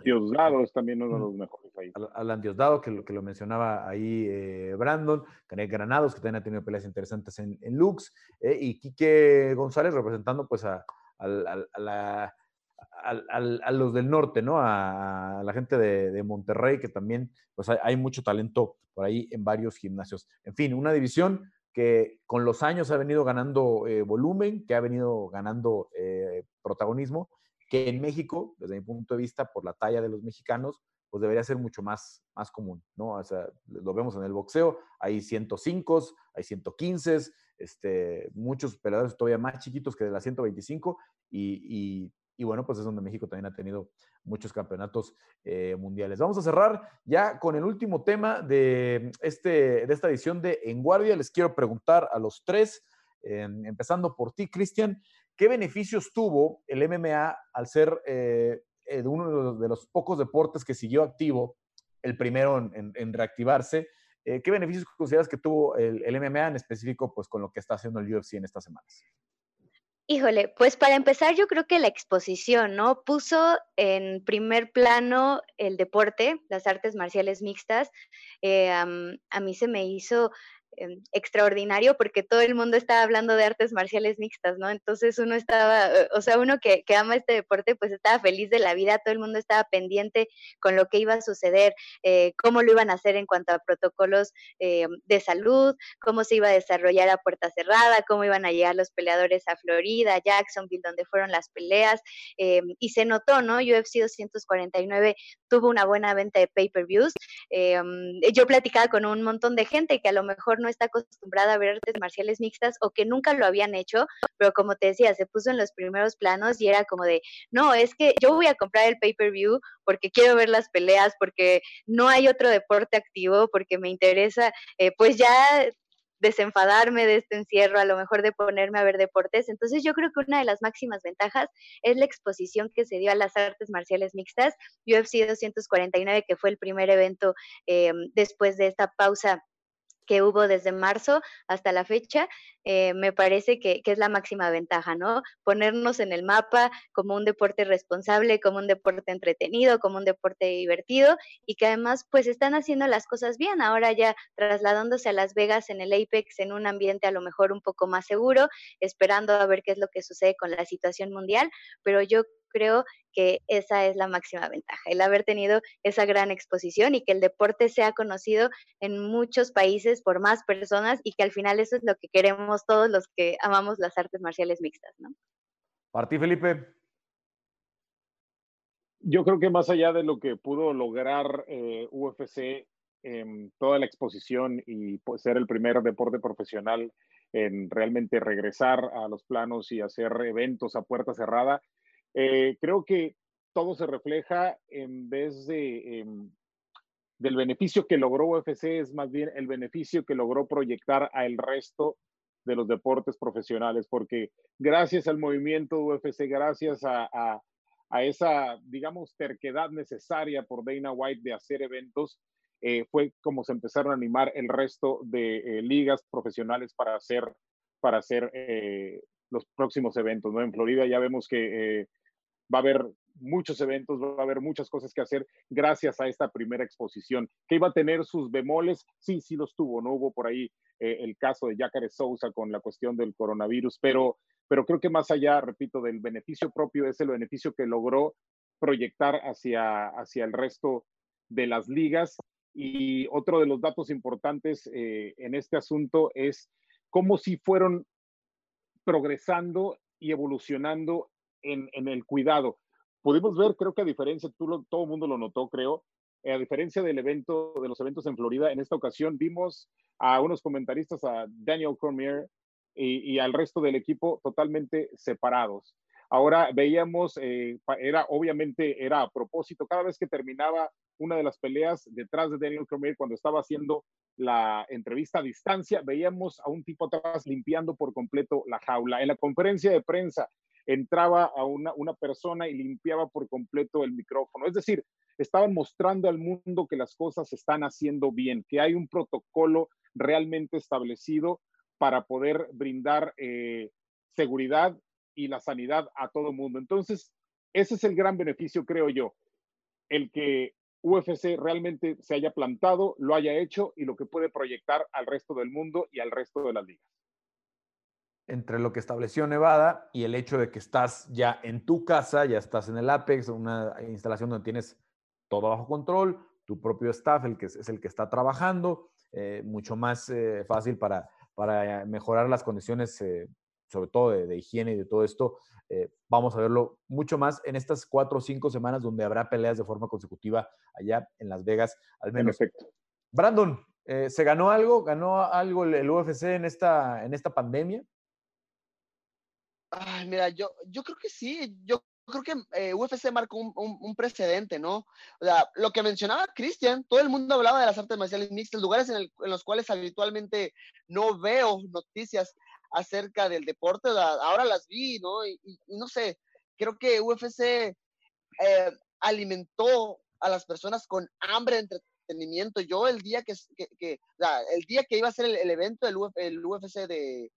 Diosdado es también uno de los mejores ahí. Alan Diosdado, que lo, que lo mencionaba ahí Brandon, Canet Granados, que también ha tenido peleas interesantes en, en Lux, y Quique González representando pues a, a, los del norte, ¿no? A, la gente de, Monterrey, que también pues hay, mucho talento por ahí en varios gimnasios. En fin, una división que con los años ha venido ganando eh, volumen, que ha venido ganando eh, protagonismo, que en México, desde mi punto de vista, por la talla de los mexicanos, pues debería ser mucho más, más común, ¿no? O sea, lo vemos en el boxeo, hay 105, hay 115, este, muchos peleadores todavía más chiquitos que de la 125 y, bueno, pues es donde México también ha tenido muchos campeonatos eh, mundiales. Vamos a cerrar ya con el último tema de, este, de esta edición de En Guardia. Les quiero preguntar a los tres, empezando por ti, Cristian, ¿qué beneficios tuvo el MMA al ser eh, uno de los, pocos deportes que siguió activo, el primero en reactivarse? Eh, ¿Qué beneficios consideras que tuvo el, MMA en específico pues, con lo que está haciendo el UFC en estas semanas? Híjole, pues para empezar yo creo que la exposición, ¿no? Puso en primer plano el deporte, las artes marciales mixtas. Eh, a mí se me hizo em, extraordinario porque todo el mundo estaba hablando de artes marciales mixtas, ¿no? Entonces uno estaba, eh, o sea, uno que, que, ama este deporte, pues estaba feliz de la vida, todo el mundo estaba pendiente con lo que iba a suceder, eh, cómo lo iban a hacer en cuanto a protocolos eh, de salud, cómo se iba a desarrollar a puerta cerrada, cómo iban a llegar los peleadores a Florida, Jacksonville, donde fueron las peleas, y se notó, ¿no? UFC 249 tuvo una buena venta de pay-per-views. yo platicaba con un montón de gente que a lo mejor no está acostumbrada a ver artes marciales mixtas o que nunca lo habían hecho, pero como te decía, se puso en los primeros planos y era como de, no, es que yo voy a comprar el pay-per-view porque quiero ver las peleas, porque no hay otro deporte activo, porque me interesa, eh, pues ya desenfadarme de este encierro, a lo mejor de ponerme a ver deportes. Entonces yo creo que una de las máximas ventajas es la exposición que se dio a las artes marciales mixtas. UFC 249, que fue el primer evento eh, después de esta pausa que hubo desde marzo hasta la fecha, eh, me parece que, es la máxima ventaja, ¿no? Ponernos en el mapa como un deporte responsable, como un deporte entretenido, como un deporte divertido y que además pues están haciendo las cosas bien, ahora ya trasladándose a Las Vegas en el Apex en un ambiente a lo mejor un poco más seguro, esperando a ver qué es lo que sucede con la situación mundial, pero yo creo que esa es la máxima ventaja, el haber tenido esa gran exposición y que el deporte sea conocido en muchos países por más personas y que al final eso es lo que queremos todos los que amamos las artes marciales mixtas, ¿no? Para ti, Felipe. Yo creo que más allá de lo que pudo lograr eh, UFC en toda la exposición y pues, ser el primer deporte profesional en realmente regresar a los planos y hacer eventos a puerta cerrada, eh, creo que todo se refleja en vez de em, del beneficio que logró UFC, es más bien el beneficio que logró proyectar al resto de los deportes profesionales, porque gracias al movimiento UFC, gracias a, a, esa, digamos, terquedad necesaria por Dana White de hacer eventos, eh, fue como se empezaron a animar el resto de eh, ligas profesionales para hacer, para hacer los próximos eventos. ¿no? En Florida ya vemos que va a haber muchos eventos, va a haber muchas cosas que hacer gracias a esta primera exposición, que iba a tener sus bemoles, sí, sí los tuvo, no hubo por ahí eh, el caso de Jacare Sousa con la cuestión del coronavirus, pero, pero creo que más allá, repito, del beneficio propio es el beneficio que logró proyectar hacia, hacia el resto de las ligas. Y otro de los datos importantes eh, en este asunto es cómo si fueron progresando y evolucionando en, el cuidado. Pudimos ver, creo que a diferencia, tú todo el mundo lo notó, creo, eh, a diferencia del evento, de los eventos en Florida, en esta ocasión vimos a unos comentaristas, a Daniel Cormier y, al resto del equipo totalmente separados. Ahora veíamos, eh, era obviamente era a propósito, cada vez que terminaba una de las peleas detrás de Daniel Cormier cuando estaba haciendo la entrevista a distancia, veíamos a un tipo atrás limpiando por completo la jaula. En la conferencia de prensa entraba a una, una persona y limpiaba por completo el micrófono. Es decir, estaban mostrando al mundo que las cosas se están haciendo bien, que hay un protocolo realmente establecido para poder brindar eh, seguridad y la sanidad a todo el mundo. Entonces, ese es el gran beneficio, creo yo, el que UFC realmente se haya plantado, lo haya hecho y lo que puede proyectar al resto del mundo y al resto de las ligas entre lo que estableció Nevada y el hecho de que estás ya en tu casa, ya estás en el Apex, una instalación donde tienes todo bajo control, tu propio staff, el que es, el que está trabajando, eh, mucho más eh, fácil para, para mejorar las condiciones, eh, sobre todo de, higiene y de todo esto. vamos a verlo mucho más en estas cuatro o cinco semanas donde habrá peleas de forma consecutiva allá en Las Vegas, al menos. Perfecto. Brandon, ¿se ganó algo? ¿Ganó algo el, el UFC en esta, en esta pandemia? Ay, mira, yo, yo creo que sí, yo creo que eh, UFC marcó un, precedente, ¿no? O sea, lo que mencionaba Cristian, todo el mundo hablaba de las artes marciales mixtas, lugares en, los cuales habitualmente no veo noticias acerca del deporte, ahora las vi, ¿no? Y, no sé, creo que UFC eh, alimentó a las personas con hambre de entretenimiento. Yo el día que, que, que el día que iba a ser el, evento, del el UFC de,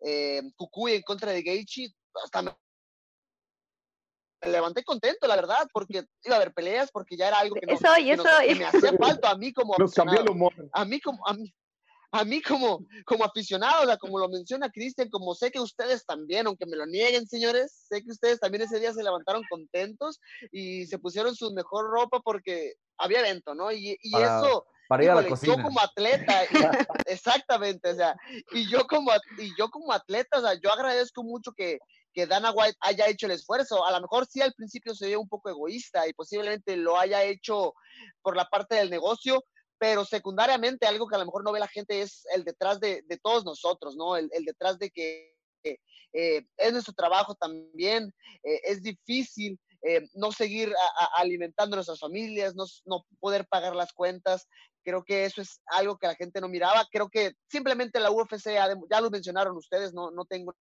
eh, Cucuy en contra de Gaethje, hasta me levanté contento, la verdad, porque iba a haber peleas, porque ya era algo que, eso, y eso, me hacía falta a mí como Nos cambió el humor. A mí como, a mí, a mí como, como aficionado, o sea, como lo menciona Cristian, como sé que ustedes también, aunque me lo nieguen, señores, sé que ustedes también ese día se levantaron contentos y se pusieron su mejor ropa porque había evento, ¿no? Y, y eso, para ir a la cocina. yo como atleta, exactamente, o sea, y yo como, y yo como atleta, o sea, yo agradezco mucho que, que Dana White haya hecho el esfuerzo. A lo mejor sí al principio se vio un poco egoísta y posiblemente lo haya hecho por la parte del negocio, pero secundariamente algo que a lo mejor no ve la gente es el detrás de, de todos nosotros, ¿no? El, el detrás de que eh, es nuestro trabajo también, eh, es difícil eh, no seguir alimentando a nuestras familias, no, no, poder pagar las cuentas. Creo que eso es algo que la gente no miraba. Creo que simplemente la UFC, ya lo mencionaron ustedes, no, no tengo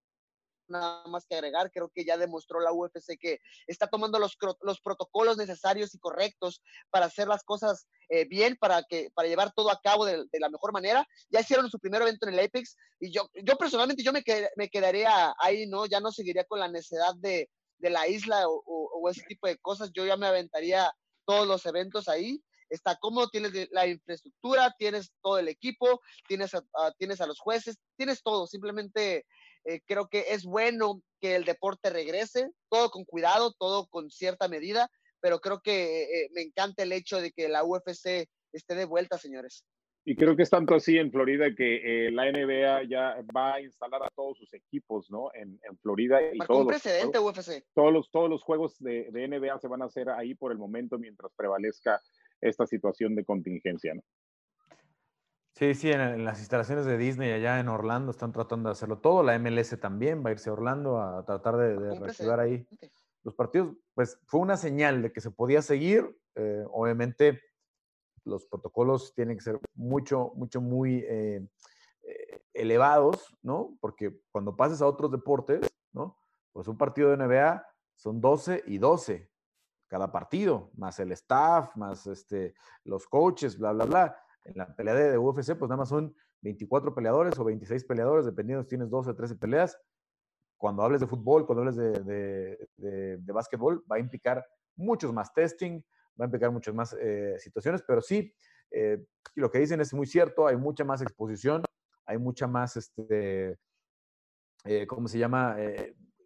nada más que agregar. Creo que ya demostró la UFC que está tomando los, los protocolos necesarios y correctos para hacer las cosas eh, bien, para, que, para llevar todo a cabo de, la mejor manera. Ya hicieron su primer evento en el Apex y yo, yo personalmente yo me, me quedaría ahí, ¿no? Ya no seguiría con la necesidad de, de la isla o, ese tipo de cosas. Yo ya me aventaría todos los eventos ahí está cómodo, tienes la infraestructura, tienes todo el equipo, tienes tienes a los jueces, tienes todo. Simplemente eh, creo que es bueno que el deporte regrese, todo con cuidado, todo con cierta medida, pero creo que eh, me encanta el hecho de que la UFC esté de vuelta, señores. Y creo que es tanto así en Florida que eh, la NBA ya va a instalar a todos sus equipos, ¿no? En, en Florida. Y todos un precedente UFC. Todos los, todos los juegos de, de, NBA se van a hacer ahí por el momento mientras prevalezca esta situación de contingencia, ¿no? Sí, sí, en, las instalaciones de Disney allá en Orlando están tratando de hacerlo todo. La MLS también va a irse a Orlando a tratar de, de reactivar ahí los partidos. Pues fue una señal de que se podía seguir. Eh, obviamente, los protocolos tienen que ser mucho, mucho, muy eh, eh, elevados, ¿no? Porque cuando pases a otros deportes, ¿no? Pues un partido de NBA son 12 y 12 cada partido, más el staff, más este, los coaches, bla, bla, bla en la pelea de, UFC, pues nada más son 24 peleadores o 26 peleadores, dependiendo si tienes 12 o 13 peleas. Cuando hables de fútbol, cuando hables de, de, básquetbol, va a implicar muchos más testing, va a implicar muchas más eh, situaciones, pero sí, eh, lo que dicen es muy cierto, hay mucha más exposición, hay mucha más, este, eh, ¿cómo se llama?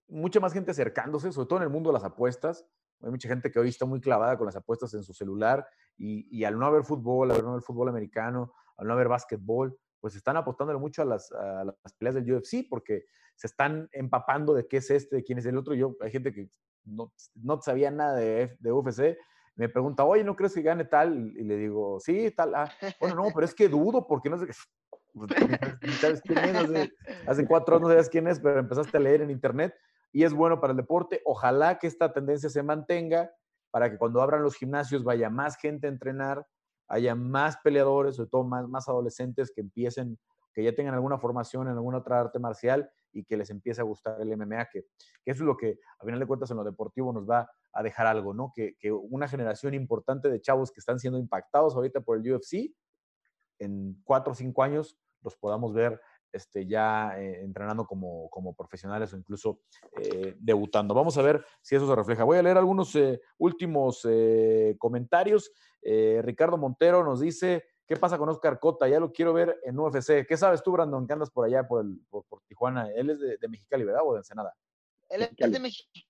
mucha más gente acercándose, sobre todo en el mundo de las apuestas. Hay mucha gente que hoy está muy clavada con las apuestas en su celular y, al no haber fútbol, al no haber fútbol americano, al no haber básquetbol, pues están apostándole mucho a las, a las, peleas del UFC porque se están empapando de qué es este, de quién es el otro. Yo, hay gente que no, no sabía nada de, UFC, me pregunta, oye, ¿no crees que gane tal? Y le digo, sí, tal. Ah, bueno, no, pero es que dudo porque no sé qué. Pues, ¿Sabes quién es? Hace, hace cuatro años no sabías quién es, pero empezaste a leer en internet y es bueno para el deporte. Ojalá que esta tendencia se mantenga para que cuando abran los gimnasios vaya más gente a entrenar, haya más peleadores, sobre todo más, adolescentes que empiecen, que ya tengan alguna formación en alguna otra arte marcial y que les empiece a gustar el MMA, que, que eso es lo que a final de cuentas en lo deportivo nos va a dejar algo, ¿no? Que, que una generación importante de chavos que están siendo impactados ahorita por el UFC, en cuatro o cinco años los podamos ver este, ya eh, entrenando como, como, profesionales o incluso eh, debutando. Vamos a ver si eso se refleja. Voy a leer algunos eh, últimos comentarios. Ricardo Montero nos dice, ¿qué pasa con Oscar Cota? Ya lo quiero ver en UFC. ¿Qué sabes tú, Brandon, que andas por allá, por, el, por, Tijuana? Él es de, Mexicali, ¿verdad? ¿O de Ensenada? Él es de Mexicali.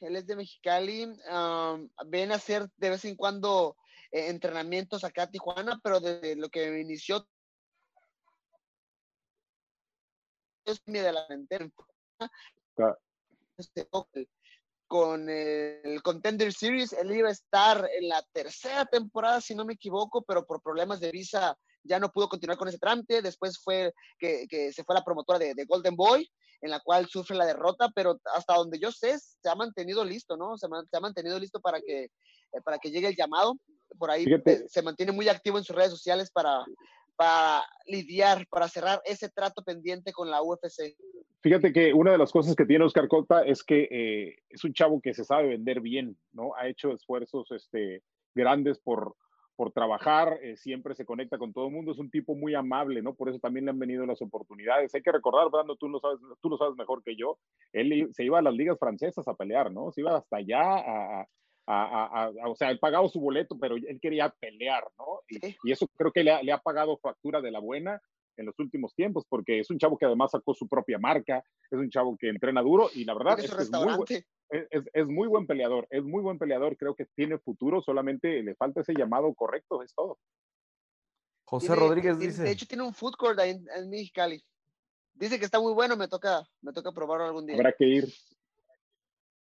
Él es de Mexicali. ven a hacer de vez en cuando entrenamientos acá a Tijuana, pero desde lo que inició de la este, con el Contender Series, él iba a estar en la tercera temporada, si no me equivoco, pero por problemas de visa ya no pudo continuar con ese trámite. Después fue que, se fue a la promotora de, Golden Boy, en la cual sufre la derrota, pero hasta donde yo sé, se ha mantenido listo, ¿no? Se, ha mantenido listo para que, eh, para que llegue el llamado. Por ahí se mantiene muy activo en sus redes sociales para, para lidiar, para cerrar ese trato pendiente con la UFC? Fíjate que una de las cosas que tiene Oscar Cota es que eh, es un chavo que se sabe vender bien, ¿no? Ha hecho esfuerzos este, grandes por, por trabajar, eh, siempre se conecta con todo el mundo, es un tipo muy amable, ¿no? Por eso también le han venido las oportunidades. Hay que recordar, Brando, tú lo sabes, tú lo sabes mejor que yo, él se iba a las ligas francesas a pelear, ¿no? Se iba hasta allá a, o sea, él pagado su boleto, pero él quería pelear, ¿no? Y, eso creo que le ha, le ha, pagado factura de la buena en los últimos tiempos, porque es un chavo que además sacó su propia marca, es un chavo que entrena duro y la verdad es, es, muy, es, es, muy buen peleador, es muy buen peleador, creo que tiene futuro, solamente le falta ese llamado correcto, es todo. José Rodríguez dice. De hecho, tiene un food court en, en Mexicali. Dice que está muy bueno, me toca, me toca probarlo algún día. Habrá que ir.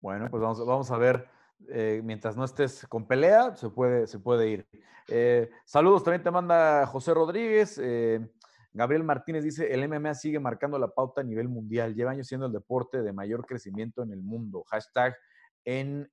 Bueno, pues vamos, vamos a ver. Eh, mientras no estés con pelea, se puede, se puede ir. Eh, saludos, también te manda José Rodríguez. Eh, Gabriel Martínez dice, el MMA sigue marcando la pauta a nivel mundial. Lleva años siendo el deporte de mayor crecimiento en el mundo. Hashtag en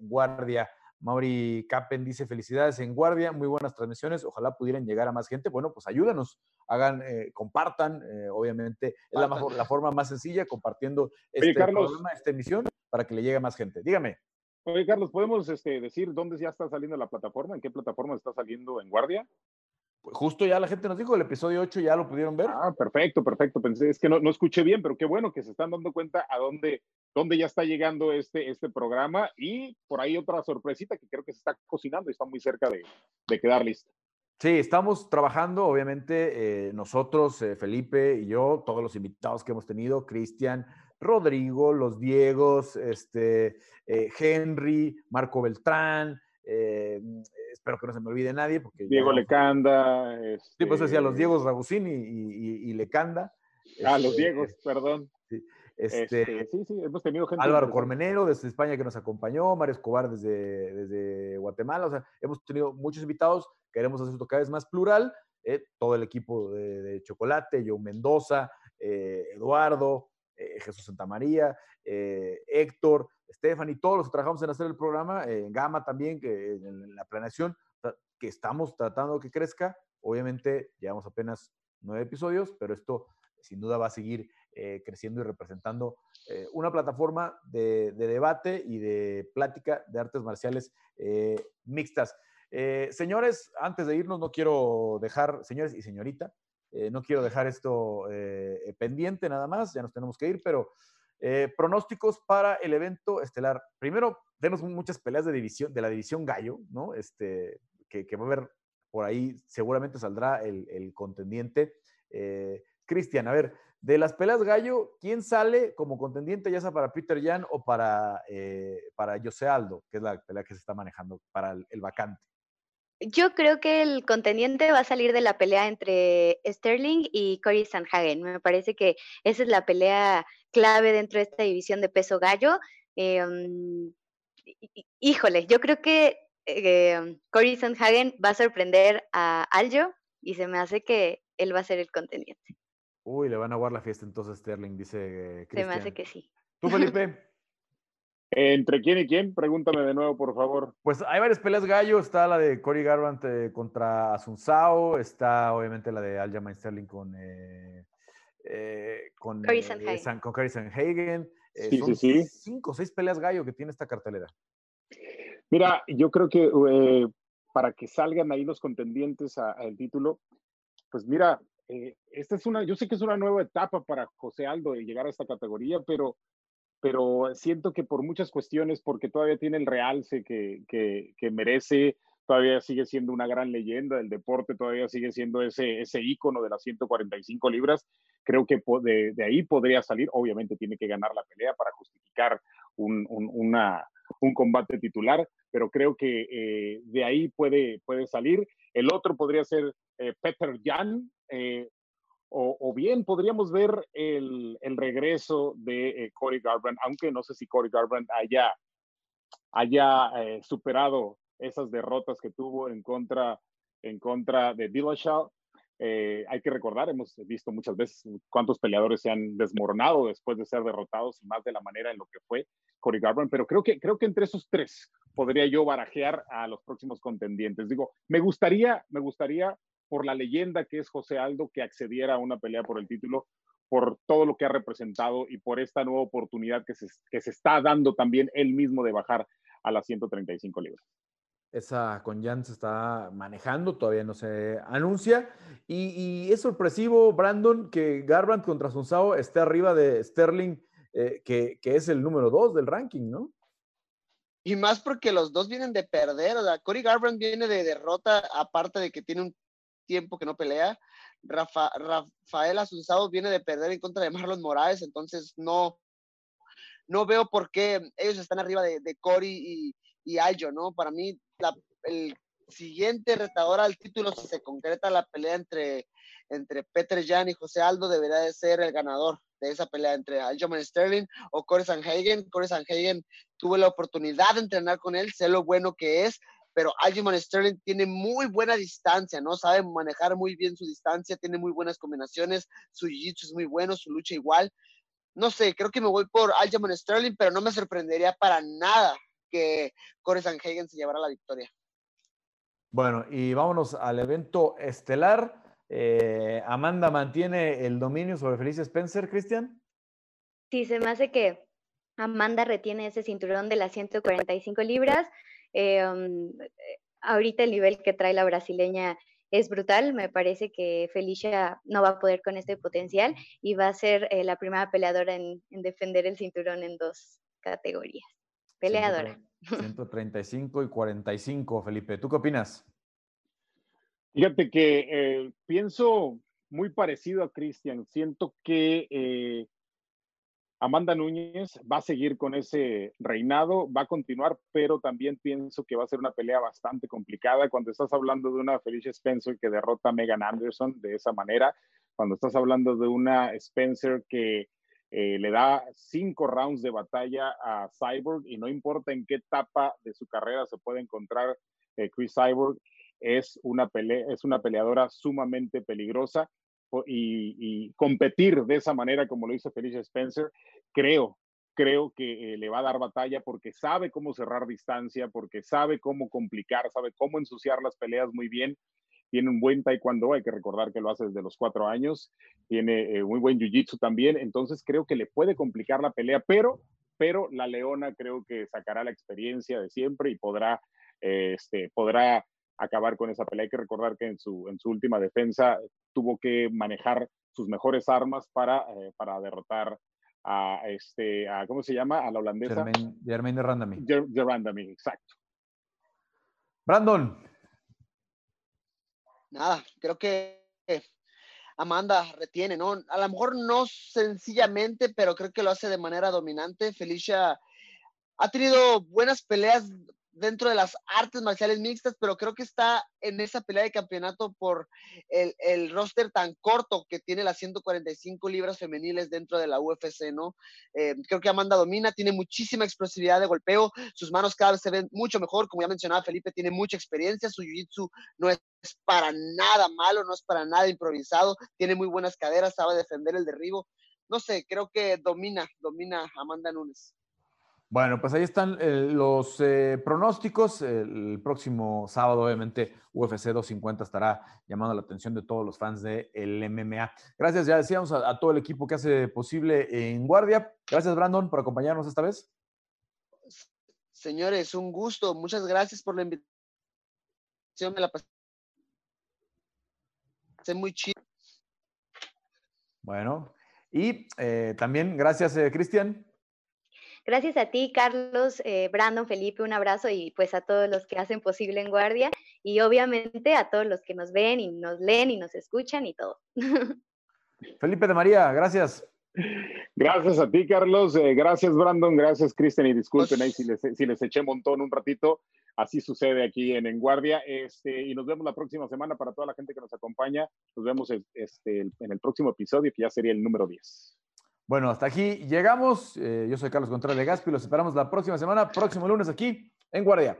guardia. Mauri Capen dice, felicidades en guardia, muy buenas transmisiones, ojalá pudieran llegar a más gente. Bueno, pues ayúdanos, hagan, compartan, obviamente, es la, la, forma más sencilla, compartiendo este programa, esta emisión, para que le llegue a más gente. Dígame. Oye, Carlos, ¿podemos este, decir dónde ya está saliendo la plataforma? ¿En qué plataforma está saliendo en Guardia? Pues justo ya la gente nos dijo, el episodio 8 ya lo pudieron ver. Ah, perfecto, perfecto. Pensé, es que no, no escuché bien, pero qué bueno que se están dando cuenta a dónde, dónde ya está llegando este, este programa y por ahí otra sorpresita que creo que se está cocinando y está muy cerca de, de quedar lista. Sí, estamos trabajando, obviamente, eh, nosotros, eh, Felipe y yo, todos los invitados que hemos tenido, Cristian, Rodrigo, los Diegos, este, eh, Henry, Marco Beltrán, eh, espero que no se me olvide nadie. Porque Diego Lecanda. Sí, pues decía los este Diegos Ragusín y, Lecanda. Ah, los este, Diegos, perdón. Sí. Este, sí, sí, hemos tenido gente. Álvaro Cormenero desde España que nos acompañó, Mario Escobar desde, desde Guatemala, o sea, hemos tenido muchos invitados, queremos hacer esto cada vez más plural, eh, todo el equipo de, Chocolate, Joe Mendoza, Eduardo, eh, Jesús Santamaría, eh, Héctor, Stephanie, todos los que trabajamos en hacer el programa, en eh, Gama también, que en la planeación, que estamos tratando que crezca. Obviamente, llevamos apenas nueve episodios, pero esto sin duda va a seguir creciendo y representando una plataforma de, debate y de plática de artes marciales mixtas. señores, antes de irnos, no quiero dejar, señores y señorita, eh, no quiero dejar esto eh, pendiente nada más, ya nos tenemos que ir, pero eh, pronósticos para el evento estelar. Primero, tenemos muchas peleas de división, de la división Gallo, ¿no? Este, que, va a haber por ahí, seguramente saldrá el, contendiente. Cristian, a ver, de las peleas Gallo, ¿quién sale como contendiente, ya sea para Peter Jan o para, para José Aldo, que es la pelea que se está manejando para el vacante? Yo creo que el contendiente va a salir de la pelea entre Sterling y Cory Sanhagen. Me parece que esa es la pelea clave dentro de esta división de peso gallo. Em, híjole, yo creo que eh, Cory Sanhagen va a sorprender a Aljo y se me hace que él va a ser el contendiente. Uy, le van a guardar la fiesta entonces Sterling, dice Cristian. Se me hace que sí. ¿Tú, Felipe? ¿Entre quién y quién? Pregúntame de nuevo, por favor. Pues hay varias peleas gallo. Está la de Cory Garbrandt eh, contra Asunzao. Está obviamente la de Aljamain Sterling con, eh, eh, con, Cory Sanhagen. son cinco o seis peleas gallo que tiene esta cartelera. Mira, yo creo que para que salgan ahí los contendientes al título, pues mira, esta es una, yo sé que es una nueva etapa para José Aldo de llegar a esta categoría, pero pero siento que por muchas cuestiones, porque todavía tiene el realce que, que, merece, todavía sigue siendo una gran leyenda del deporte, todavía sigue siendo ese, ese ícono de las 145 libras, creo que de, ahí podría salir, obviamente tiene que ganar la pelea para justificar un, un, un combate titular, pero creo que eh, de ahí puede, puede salir. El otro podría ser eh, Peter Jan, eh, o, bien podríamos ver el, regreso de eh, Corey Garbrandt, aunque no sé si Corey Garbrandt haya, eh, superado esas derrotas que tuvo en contra, en contra de Dillashaw. Eh, hay que recordar, hemos visto muchas veces cuántos peleadores se han desmoronado después de ser derrotados y más de la manera en lo que fue Corey Garbrandt, pero creo que, creo que entre esos tres podría yo barajear a los próximos contendientes. Digo, me gustaría, me gustaría por la leyenda que es José Aldo, que accediera a una pelea por el título, por todo lo que ha representado y por esta nueva oportunidad que se, que se está dando también él mismo de bajar a las 135 libras. Esa con Jan se está manejando, todavía no se anuncia. Y, es sorpresivo, Brandon, que Garbrandt contra Sunsao esté arriba de Sterling, eh, que, que, es el número dos del ranking, ¿no? y más porque los dos vienen de perder, o sea, Cory Garbrandt viene de derrota, aparte de que tiene un tiempo que no pelea. Rafa, Rafael Asunzado viene de perder en contra de Marlon Morales, entonces no, no veo por qué ellos están arriba de, de Cory y, y Aljo, ¿no? Para mí, el siguiente retador al título, si se concreta la pelea entre, entre Peter Jan y José Aldo, debería de ser el ganador de esa pelea entre Aljamain Sterling o Corey Sanhagen. Corey Sanhagen tuve la oportunidad de entrenar con él, sé lo bueno que es, pero Aljamain Sterling tiene muy buena distancia, ¿no? Sabe manejar muy bien su distancia, tiene muy buenas combinaciones, su jiu-jitsu es muy bueno, su lucha igual. No sé, creo que me voy por Aljamain Sterling, pero no me sorprendería para nada que Corey Sanhagen se llevara la victoria. Bueno, y vámonos al evento estelar. Eh, Amanda mantiene el dominio sobre Felicia Spencer, Cristian. Sí, se me hace que Amanda retiene ese cinturón de las 145 libras. Eh, um, ahorita el nivel que trae la brasileña es brutal. Me parece que Felicia no va a poder con este potencial y va a ser eh, la primera peleadora en, defender el cinturón en dos categorías. Peleadora. 135 y 45, Felipe. ¿Tú qué opinas? Fíjate que eh, pienso muy parecido a Cristian. Siento que eh, Amanda Núñez va a seguir con ese reinado, va a continuar, pero también pienso que va a ser una pelea bastante complicada. Cuando estás hablando de una Felicia Spencer que derrota a Megan Anderson de esa manera, cuando estás hablando de una Spencer que eh, le da cinco rounds de batalla a Cyborg y no importa en qué etapa de su carrera se puede encontrar Chris Cyborg, es una, es una peleadora sumamente peligrosa y, competir de esa manera como lo hizo Felicia Spencer, creo, creo que eh, le va a dar batalla porque sabe cómo cerrar distancia, porque sabe cómo complicar, sabe cómo ensuciar las peleas muy bien. Tiene un buen taekwondo, hay que recordar que lo hace desde los cuatro años. Tiene eh, muy buen jiu-jitsu también, entonces creo que le puede complicar la pelea, pero, pero la leona creo que sacará la experiencia de siempre y podrá, eh, este, podrá acabar con esa pelea. Hay que recordar que en su, en su última defensa tuvo que manejar sus mejores armas para, eh, para derrotar a este, a, ¿cómo se llama? A la holandesa. Germaine de Randami. De Randami, exacto. Brandon. Nada, creo que Amanda retiene, ¿no? A lo mejor no sencillamente, pero creo que lo hace de manera dominante. Felicia ha tenido buenas peleas dentro de las artes marciales mixtas, pero creo que está en esa pelea de campeonato por el, el, roster tan corto que tiene las 145 libras femeniles dentro de la UFC, ¿no? Eh, creo que Amanda domina, tiene muchísima explosividad de golpeo, sus manos cada vez se ven mucho mejor, como ya mencionaba Felipe, tiene mucha experiencia, su jiu-jitsu no es para nada malo, no es para nada improvisado, tiene muy buenas caderas, sabe defender el derribo, no sé, creo que domina, domina Amanda Nunes. Bueno, pues ahí están eh, los eh, pronósticos. El próximo sábado, obviamente, UFC 250 estará llamando la atención de todos los fans del MMA. Gracias, ya decíamos, a, todo el equipo que hace posible en Guardia. Gracias, Brandon, por acompañarnos esta vez. Señores, un gusto. Muchas gracias por la invitación. Me la pasé muy chido. Bueno, y eh, también gracias, Cristian. Gracias a ti, Carlos, eh, Brandon, Felipe, un abrazo y pues a todos los que hacen posible en Guardia y obviamente a todos los que nos ven y nos leen y nos escuchan y todo. Felipe de María, gracias. Gracias a ti, Carlos. Eh, gracias, Brandon. Gracias, Cristian. Y disculpen ahí si les, si les eché montón un ratito. Así sucede aquí en En Guardia. Este, y nos vemos la próxima semana para toda la gente que nos acompaña. Nos vemos este, en el próximo episodio, que ya sería el número 10. Bueno, hasta aquí llegamos. Eh, yo soy Carlos Contreras de Gaspi. Los esperamos la próxima semana, próximo lunes aquí en Guardia.